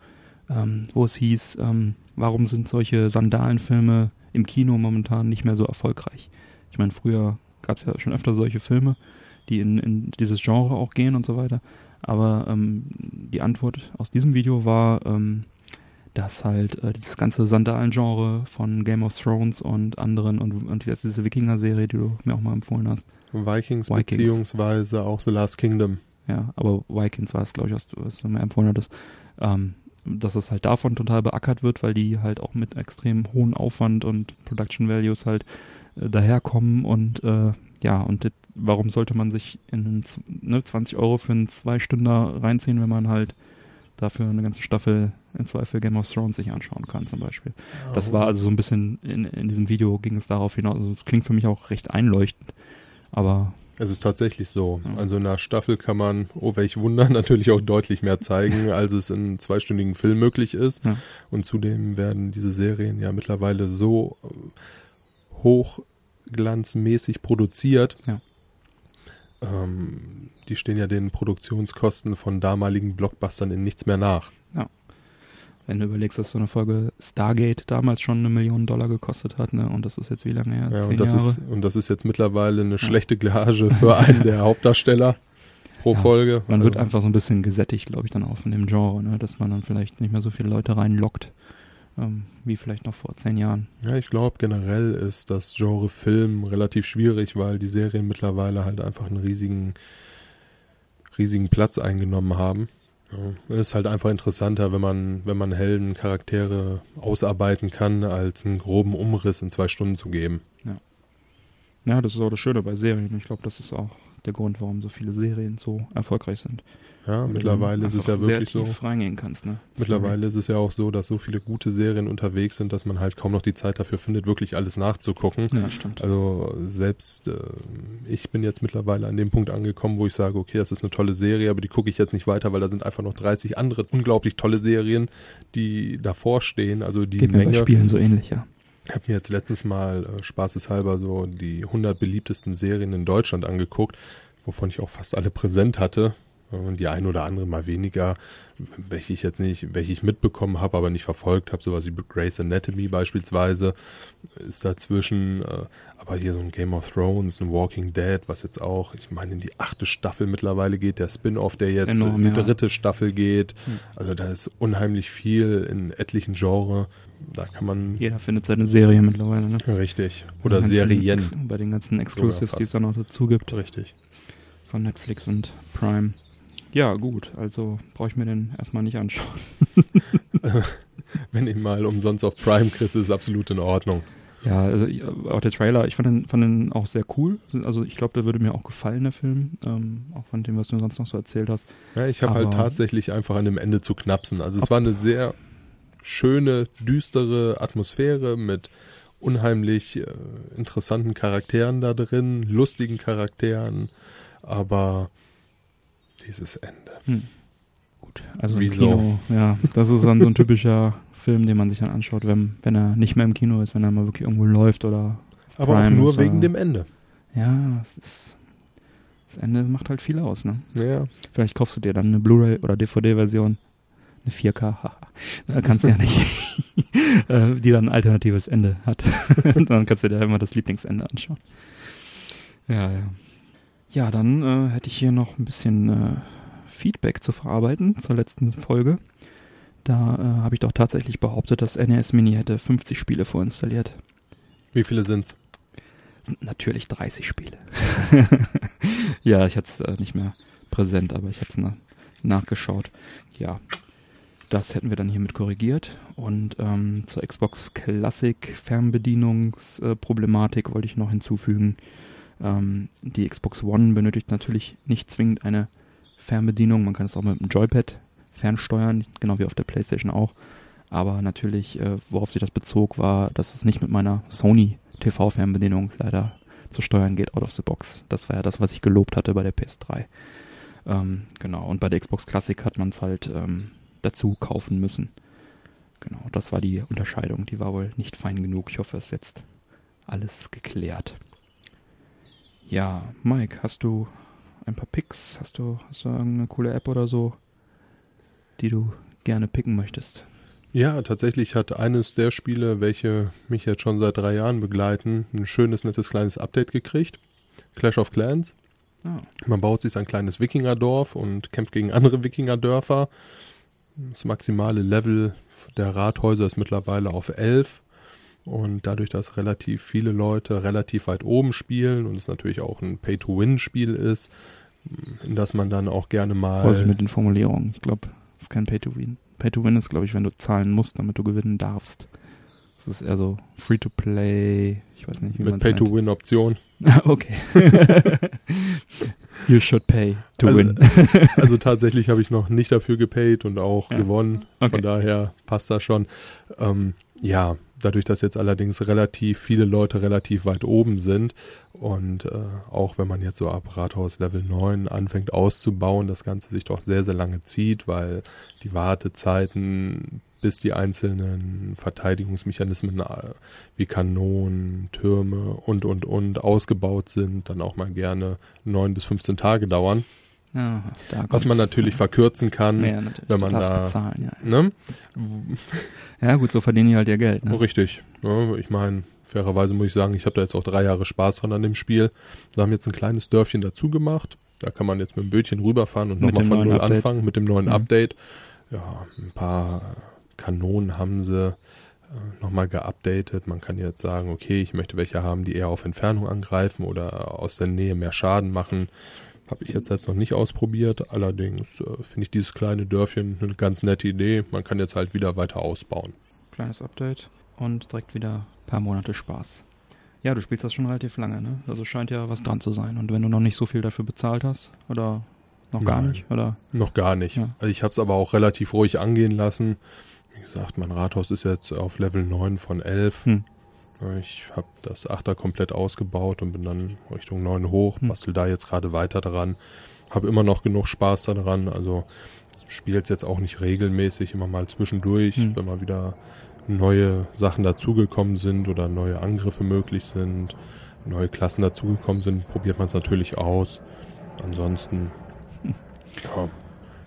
ähm, wo es hieß, ähm, warum sind solche Sandalenfilme im Kino momentan nicht mehr so erfolgreich? Ich meine, früher gab es ja schon öfter solche Filme, die in, in dieses Genre auch gehen und so weiter. Aber ähm, die Antwort aus diesem Video war, ähm, dass halt äh, dieses ganze Sandalen-Genre von Game of Thrones und anderen und, und jetzt diese Wikinger-Serie, die du mir auch mal empfohlen hast, Vikings, Vikings. beziehungsweise auch The Last Kingdom. ja, aber Vikings war es, glaube ich, was, du- was du mir empfohlen hattest, ähm, dass es halt davon total beackert wird, weil die halt auch mit extrem hohen Aufwand und Production Values halt äh, daherkommen und äh, ja, und warum sollte man sich in ne, 20 Euro für einen Zwei-Stünder reinziehen, wenn man halt dafür eine ganze Staffel im Zweifel Game of Thrones sich anschauen kann zum Beispiel. Das war also so ein bisschen, in, in diesem Video ging es darauf hinaus, also es klingt für mich auch recht einleuchtend, aber Es ist tatsächlich so. Ja. Also in einer Staffel kann man, oh welch Wunder, natürlich auch deutlich mehr zeigen, als es in einem zweistündigen Film möglich ist. Ja. Und zudem werden diese Serien ja mittlerweile so äh, hochglanzmäßig produziert. Ja. Ähm, die stehen ja den Produktionskosten von damaligen Blockbustern in nichts mehr nach. Wenn du überlegst, dass so eine Folge Stargate damals schon eine Million Dollar gekostet hat, ne? Und das ist jetzt wie lange her? Ja, und, das Jahre? ist, und das ist jetzt mittlerweile eine schlechte Gage für einen der Hauptdarsteller pro Ja, Folge. man wird Also- einfach so ein bisschen gesättigt, glaube ich, dann auch von dem Genre, ne? Dass man dann vielleicht nicht mehr so viele Leute reinlockt, ähm, wie vielleicht noch vor zehn Jahren. Ja, ich glaube, generell ist das Genre Film relativ schwierig, weil die Serien mittlerweile halt einfach einen riesigen, riesigen Platz eingenommen haben. Ja, es ist halt einfach interessanter, wenn man, wenn man Helden, Charaktere ausarbeiten kann, als einen groben Umriss in zwei Stunden zu geben. Ja, das ist auch das Schöne bei Serien. Ich glaube, das ist auch der Grund, warum so viele Serien so erfolgreich sind. Ja, Weil mittlerweile ist es ja wirklich sehr so. tief reingehen kannst, ne? Mittlerweile ist es ja auch so, dass so viele gute Serien unterwegs sind, dass man halt kaum noch die Zeit dafür findet, wirklich alles nachzugucken. Ja, stimmt. Also selbst äh, ich bin jetzt mittlerweile an dem Punkt angekommen, wo ich sage, okay, das ist eine tolle Serie, aber die gucke ich jetzt nicht weiter, weil da sind einfach noch 30 andere unglaublich tolle Serien, die davor stehen. Also die Geht mir bei Menge. Spielen so ähnlich, ja. Ich habe mir jetzt letztens mal äh, spaßeshalber so die 100 beliebtesten Serien in Deutschland angeguckt. wovon ich auch fast alle präsent hatte. Und die ein oder andere mal weniger, welche ich jetzt nicht, welche ich mitbekommen habe, aber nicht verfolgt habe, sowas wie Grey's Anatomy beispielsweise, ist dazwischen, äh, aber hier so ein Game of Thrones, ein Walking Dead, was jetzt auch, ich meine, in die achte Staffel mittlerweile geht, der Spin-off, der jetzt Enorm, in die ja. dritte Staffel geht. Hm. Also da ist unheimlich viel in etlichen Genres. Da kann man Jeder findet seine Serie mittlerweile, ne? richtig. Bei Oder ganzen Serien. Ex- Bei den ganzen Exclusives, die es dann noch dazu gibt. Richtig. Von Netflix und Prime. Ja, gut, also brauche ich mir den erstmal nicht anschauen. Wenn ich mal umsonst auf Prime kriegst, ist es absolut in Ordnung. Ja, also ich, auch der Trailer, ich fand den, fand den auch sehr cool. Also ich glaube, der würde mir auch gefallen, der Film. Ähm, auch von dem, was du sonst noch so erzählt hast. Ja, ich habe halt tatsächlich einfach an dem Ende zu knapsen. Also es war eine sehr schöne, düstere Atmosphäre mit unheimlich äh, interessanten Charakteren da drin, lustigen Charakteren, aber dieses Ende. Hm. Gut, also im Wieso? Kino, ja, das ist dann so ein typischer Film, den man sich dann anschaut, wenn, wenn er nicht mehr im Kino ist, wenn er mal wirklich irgendwo läuft oder Aber Prime auch nur ist, wegen dem Ende. ja, es ist das Ende macht halt viel aus, ne? Ja, Vielleicht kaufst du dir dann eine Blu-ray oder DVD-Version, eine 4K, haha. Kannst du ja nicht, äh, die dann ein alternatives Ende hat. dann kannst du dir immer das Lieblingsende anschauen. Ja, ja. Ja, dann äh, hätte ich hier noch ein bisschen äh, Feedback zu verarbeiten zur letzten Folge. Da äh, habe ich doch tatsächlich behauptet, das NES Mini hätte 50 Spiele vorinstalliert. wie viele sind's? Natürlich 30 Spiele. ja, ich hatte es äh, nicht mehr präsent, aber ich habe es na nachgeschaut. Ja, das hätten wir dann hiermit korrigiert. Und ähm, zur Xbox Classic Fernbedienungsproblematik wollte ich noch hinzufügen. Ähm, die Xbox One benötigt natürlich nicht zwingend eine Fernbedienung. Man kann es auch mit dem Joypad fernsteuern, genau wie auf der PlayStation auch. Aber natürlich, äh, worauf sich das bezog, war, dass es nicht mit meiner Sony TV-Fernbedienung leider zu steuern geht, out of the box. Das war ja das, was ich gelobt hatte bei der PS3. Ähm, genau, und bei der Xbox Classic hat man es halt ähm, dazu kaufen müssen. Genau, das war die Unterscheidung. Die war wohl nicht fein genug. Ich hoffe, es ist jetzt alles geklärt. Ja, Mike, hast du ein paar Picks? Hast du, hast du irgendeine coole App oder so, die du gerne picken möchtest? Ja, tatsächlich hat eines der Spiele, welche mich jetzt schon seit drei Jahren begleiten, ein schönes, nettes kleines Update gekriegt. Clash of Clans. Ah, Man baut sich ein kleines Wikingerdorf und kämpft gegen andere Wikingerdörfer. Das maximale Level der Rathäuser ist mittlerweile auf 11. Und dadurch, dass relativ viele Leute relativ weit oben spielen und es natürlich auch ein Pay-to-Win-Spiel ist, in das man dann auch gerne mal Vorsicht mit den Formulierungen. Ich glaube, es ist kein Pay-to-Win. Pay-to-Win ist, glaube ich, wenn du zahlen musst, damit du gewinnen darfst. Es ist eher so Free-to-Play. Ich weiß nicht, wie mit. Pay-to-Win-Option. okay. you should pay to Also- win. Also tatsächlich habe ich noch nicht dafür gepaid und auch Ja. gewonnen. Okay. Von daher passt das schon. Ähm, ja, dadurch, dass jetzt allerdings relativ viele Leute relativ weit oben sind und äh, auch wenn man jetzt so ab Rathaus Level 9 anfängt auszubauen, das Ganze sich doch sehr, sehr lange zieht, weil die Wartezeiten bis die einzelnen Verteidigungsmechanismen äh, wie Kanonen, Türme und, und, und ausgebaut sind, dann auch mal gerne 9 bis 15 Tage dauern. Ja, da Was man natürlich verkürzen kann. ja, natürlich. wenn man da- bezahlen, ja. Ne? Ja, gut, so verdienen die halt ihr Geld. Ne? Richtig. Ja, ich meine, fairerweise muss ich sagen, ich habe da jetzt auch drei Jahre Spaß dran an dem Spiel. Wir haben jetzt ein kleines Dörfchen dazu gemacht. Da kann man jetzt mit dem Bötchen rüberfahren und nochmal von Null Update. anfangen mit dem neuen Mhm. Update. Ja, ein paar Kanonen haben sie äh, nochmal geupdatet. Man kann jetzt sagen, okay, ich möchte welche haben, die eher auf Entfernung angreifen oder aus der Nähe mehr Schaden machen. Habe ich jetzt jetzt noch nicht ausprobiert. Allerdings äh, finde ich dieses kleine Dörfchen eine ganz nette Idee. Man kann jetzt halt wieder weiter ausbauen. Kleines Update und direkt wieder ein paar Monate Spaß. Ja, du spielst das schon relativ lange, ne? Also scheint ja was dran zu sein. Und wenn du noch nicht so viel dafür bezahlt hast, oder noch gar Nein. nicht, oder? Noch gar nicht. Ja. Also ich habe es aber auch relativ ruhig angehen lassen. Wie gesagt, mein Rathaus ist jetzt auf Level 9 von 11. Hm. Ich habe das Achter komplett ausgebaut und bin dann Richtung 9 hoch, Hm. bastel da jetzt gerade weiter dran. Habe immer noch genug Spaß daran. Also spiele jetzt auch nicht regelmäßig, immer mal zwischendurch, Hm. wenn mal wieder neue Sachen dazugekommen sind oder neue Angriffe möglich sind, neue Klassen dazugekommen sind, probiert man es natürlich aus. ansonsten, ja,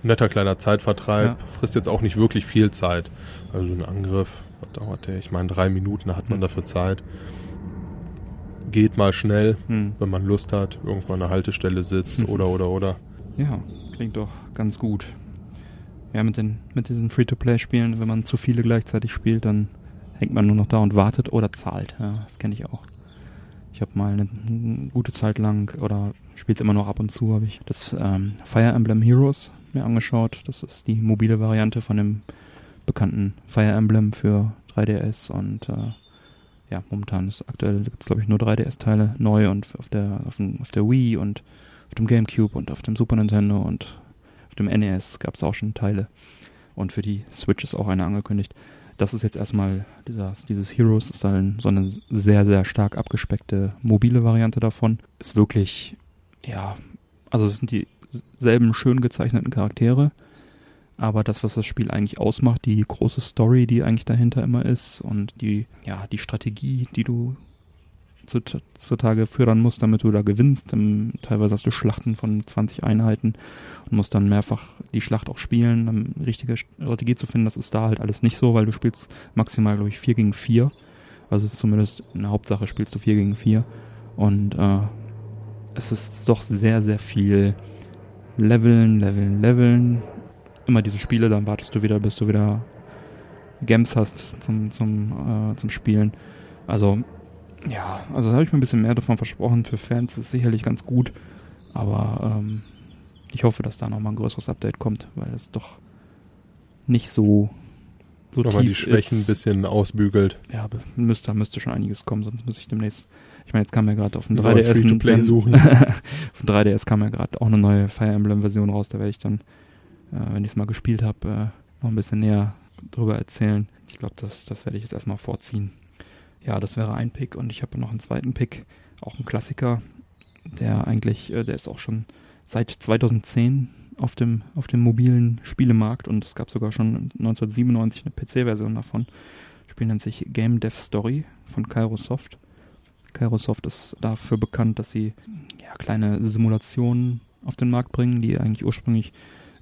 netter kleiner Zeitvertreib. Ja. Frisst jetzt auch nicht wirklich viel Zeit. Also ein Angriff, was dauert der? Ich meine, drei Minuten hat man Hm. dafür Zeit. Geht mal schnell, Hm. wenn man Lust hat, irgendwo an der Haltestelle sitzt Mhm. oder, oder, oder. Ja, klingt doch ganz gut. Ja, mit, den, mit diesen Free-to-Play-Spielen, wenn man zu viele gleichzeitig spielt, dann hängt man nur noch da und wartet oder zahlt. Ja, das kenne ich auch. Ich habe mal eine, eine gute Zeit lang oder spiele es immer noch ab und zu, habe ich das ähm, Fire Emblem Heroes mir angeschaut. Das ist die mobile Variante von dem bekannten Fire Emblem für 3DS und äh, ja, momentan ist aktuell gibt es glaube ich nur 3DS-Teile neu und auf der auf, dem, auf der Wii und auf dem GameCube und auf dem Super Nintendo und auf dem NES gab es auch schon Teile. Und für die Switch ist auch eine angekündigt. Das ist jetzt erstmal, dieser, dieses Heroes ist dann so eine sehr, sehr stark abgespeckte mobile Variante davon. Ist wirklich, ja, also es sind dieselben schön gezeichneten Charaktere, aber das, was das Spiel eigentlich ausmacht, die große Story, die eigentlich dahinter immer ist und die, ja, die Strategie, die du zut- zutage führen musst, damit du da gewinnst. Ähm, teilweise hast du Schlachten von 20 Einheiten und musst dann mehrfach die Schlacht auch spielen, um eine richtige Strategie zu finden. Das ist da halt alles nicht so, weil du spielst maximal, glaube ich, 4 gegen 4. Also zumindest in der Hauptsache spielst du 4 gegen 4. Und äh, es ist doch sehr, sehr viel Leveln, Leveln, Leveln. Immer diese Spiele, dann wartest du wieder, bis du wieder Games hast zum, zum, äh, zum Spielen. Also ja, also da habe ich mir ein bisschen mehr davon versprochen. Für Fans ist sicherlich ganz gut. Aber ähm, ich hoffe, dass da nochmal ein größeres Update kommt, weil es doch nicht so, so Nochmal die tief Schwächen ein ist. bisschen ausbügelt. Ja, müsste, da müsste schon einiges kommen, sonst muss ich demnächst. Ich meine, jetzt kam ja gerade auf dem Neues 3DS. ein- Free-to-Play suchen. auf dem 3DS kam ja gerade auch eine neue Fire Emblem-Version raus. Da werde ich dann, wenn ich es mal gespielt habe, äh, noch ein bisschen näher drüber erzählen. Ich glaube, das, das werde ich jetzt erstmal vorziehen. Ja, das wäre ein Pick und ich habe noch einen zweiten Pick, auch ein Klassiker, der eigentlich, äh, der ist auch schon seit 2010 auf dem, auf dem mobilen Spielemarkt und es gab sogar schon 1997 eine PC-Version davon. Das Spiel nennt sich Game Dev Story von Kairosoft. Kairosoft ist dafür bekannt, dass sie ja, kleine Simulationen auf den Markt bringen, die eigentlich ursprünglich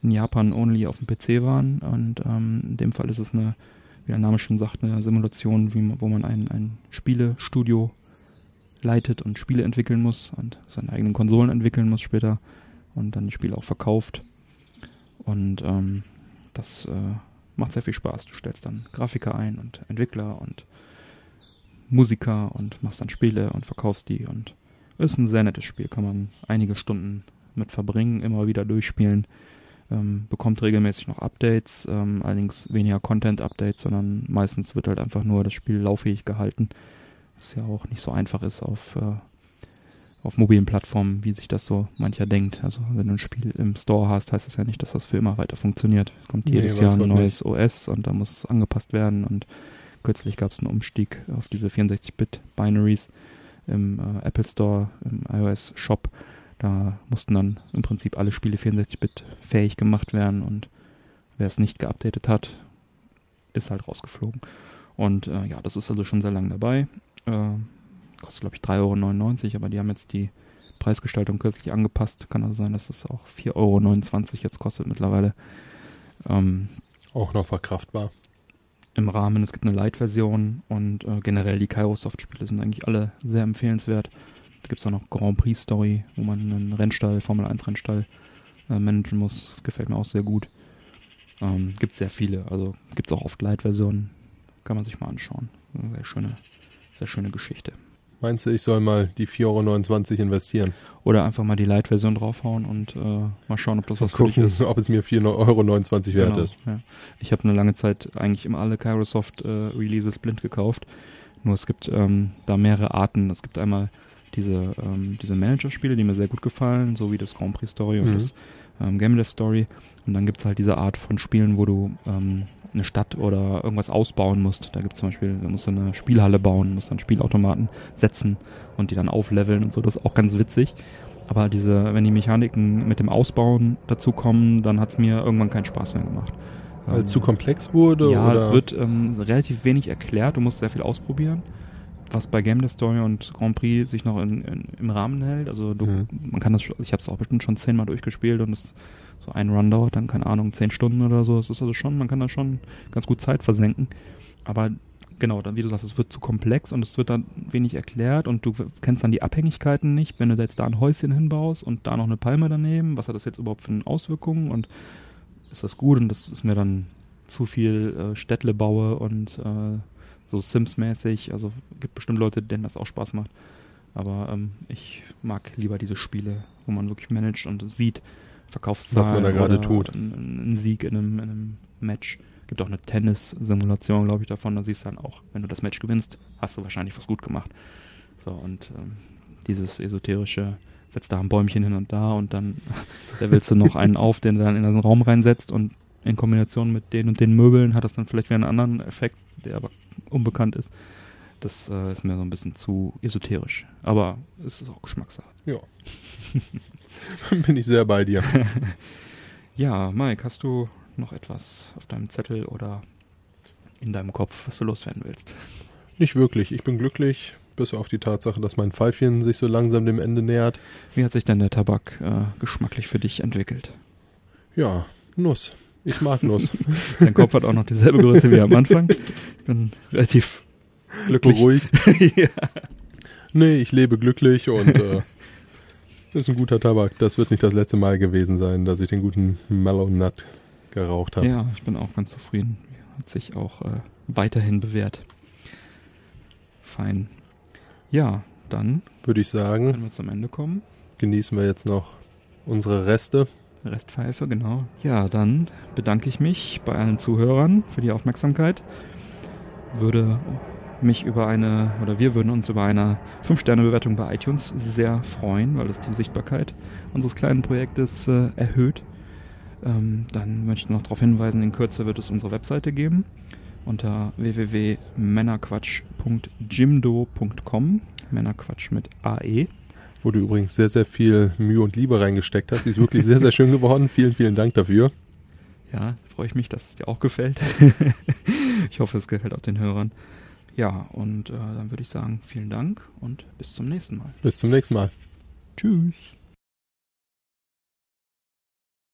in Japan only auf dem PC waren. Und ähm, in dem Fall ist es eine, wie der Name schon sagt, eine Simulation, wie, wo man ein, ein Spielestudio leitet und Spiele entwickeln muss und seine eigenen Konsolen entwickeln muss später und dann die Spiele auch verkauft. Und ähm, das äh, macht sehr viel Spaß. Du stellst dann Grafiker ein und Entwickler und Musiker und machst dann Spiele und verkaufst die und ist ein sehr nettes Spiel, kann man einige Stunden mit verbringen, immer wieder durchspielen, ähm, bekommt regelmäßig noch Updates, ähm, allerdings weniger Content-Updates, sondern meistens wird halt einfach nur das Spiel lauffähig gehalten, was ja auch nicht so einfach ist auf, äh, auf mobilen Plattformen, wie sich das so mancher denkt. Also wenn du ein Spiel im Store hast, heißt das ja nicht, dass das für immer weiter funktioniert. Kommt Nee, jedes weiß Jahr ein neues OS und da muss angepasst werden und kürzlich gab es einen Umstieg auf diese 64-Bit-Binaries im äh, Apple Store, im iOS Shop. Da mussten dann im Prinzip alle Spiele 64-Bit fähig gemacht werden und wer es nicht geupdatet hat, ist halt rausgeflogen. Und äh, ja, das ist also schon sehr lang dabei. Äh, kostet glaube ich 3,99 Euro, aber die haben jetzt die Preisgestaltung kürzlich angepasst. Kann also sein, dass es auch 4,29 Euro jetzt kostet mittlerweile. Ähm, Auch noch verkraftbar. im Rahmen. Es gibt eine Light-Version und äh, generell die Kairosoft-Spiele sind eigentlich alle sehr empfehlenswert. Gibt es auch noch Grand Prix Story, wo man einen Rennstall, Formel 1 Rennstall äh, managen muss. Das gefällt mir auch sehr gut. Ähm, gibt sehr viele, also gibt es auch oft Light-Versionen. Kann man sich mal anschauen. Eine Sehr schöne, sehr schöne Geschichte. Meinst du, ich soll mal die 4,29 Euro investieren? Oder einfach mal die Light-Version draufhauen und äh, mal schauen, ob das was für dich Gucken, ist. ob es mir 4,29 Euro wert Genau, ist. Ja. Ich habe eine lange Zeit eigentlich immer alle Kairosoft äh, Releases blind gekauft. Nur es gibt ähm, da mehrere Arten. Es gibt einmal diese, ähm, diese Manager-Spiele, die mir sehr gut gefallen, so wie das Grand Prix Story und Mhm. das ähm, Game Dev Story. Und dann gibt es halt diese Art von Spielen, wo du ähm, eine Stadt oder irgendwas ausbauen musst. Da gibt es zum Beispiel, da musst du eine Spielhalle bauen, musst dann Spielautomaten setzen und die dann aufleveln und so. Das ist auch ganz witzig. Aber diese, wenn die Mechaniken mit dem Ausbauen dazu kommen, dann hat es mir irgendwann keinen Spaß mehr gemacht. Weil Ähm, es zu komplex wurde? ja, oder? es wird ähm, relativ wenig erklärt. Du musst sehr viel ausprobieren. Was bei Game Story und Grand Prix sich noch in, in, im Rahmen hält. Also du, Mhm. man kann das, ich habe es auch bestimmt schon zehnmal durchgespielt und es so ein Run dauert dann keine Ahnung zehn Stunden oder so. Es ist also schon, man kann da schon ganz gut Zeit versenken. Aber genau, dann wie du sagst, es wird zu komplex und es wird dann wenig erklärt und du kennst dann die Abhängigkeiten nicht, wenn du jetzt da ein Häuschen hinbaust und da noch eine Palme daneben, was hat das jetzt überhaupt für Auswirkungen und ist das gut und das ist mir dann zu viel äh, Städtle baue und äh, so Sims-mäßig, also gibt bestimmt Leute, denen das auch Spaß macht. Aber ähm, ich mag lieber diese Spiele, wo man wirklich managt und sieht, Verkaufszahlen Was man da gerade tut. Einen, einen Sieg in einem, in einem Match. Gibt auch eine Tennis-Simulation, glaube ich, davon. Da siehst du dann auch, wenn du das Match gewinnst, hast du wahrscheinlich was gut gemacht. So, und ähm, dieses esoterische, setzt da ein Bäumchen hin und da und dann da willst du noch einen auf, den du dann in den Raum reinsetzt und in Kombination mit den und den Möbeln hat das dann vielleicht wieder einen anderen Effekt, der aber unbekannt ist. Das äh, ist mir so ein bisschen zu esoterisch. Aber es ist auch Geschmackssache. Ja. Bin ich sehr bei dir. Ja, Mike, hast du noch etwas auf deinem Zettel oder in deinem Kopf, was du loswerden willst? Nicht wirklich. Ich bin glücklich, bis auf die Tatsache, dass mein Pfeifchen sich so langsam dem Ende nähert. Wie hat sich denn der Tabak äh, geschmacklich für dich entwickelt? Ja, Nuss. Ich mag Nuss. Dein Kopf hat auch noch dieselbe Größe wie am Anfang. Ich bin relativ glücklich. Beruhigt. ja. Nee, ich lebe glücklich und äh, ist ein guter Tabak. Das wird nicht das letzte Mal gewesen sein, dass ich den guten Mellow Nut geraucht habe. ja, ich bin auch ganz zufrieden. Hat sich auch äh, weiterhin bewährt. Fein. Ja, dann Würde ich sagen, können wir zum Ende kommen. genießen wir jetzt noch unsere Reste. Restpfeife, genau. Ja, dann bedanke ich mich bei allen Zuhörern für die Aufmerksamkeit. Würde mich über eine, oder wir würden uns über eine 5-Sterne-Bewertung bei iTunes sehr freuen, weil es die Sichtbarkeit unseres kleinen Projektes äh, erhöht. Ähm, dann möchte ich noch darauf hinweisen, in Kürze wird es unsere Webseite geben unter www.männerquatsch.jimdo.com. Männerquatsch mit AE. Wo du übrigens sehr, sehr viel Mühe und Liebe reingesteckt hast. Die ist wirklich sehr, sehr schön geworden. Vielen, vielen Dank dafür. Ja, freue ich mich, dass es dir auch gefällt. ich hoffe, es gefällt auch den Hörern. Ja, und äh, dann würde ich sagen, vielen Dank und bis zum nächsten Mal. Bis zum nächsten Mal. Tschüss.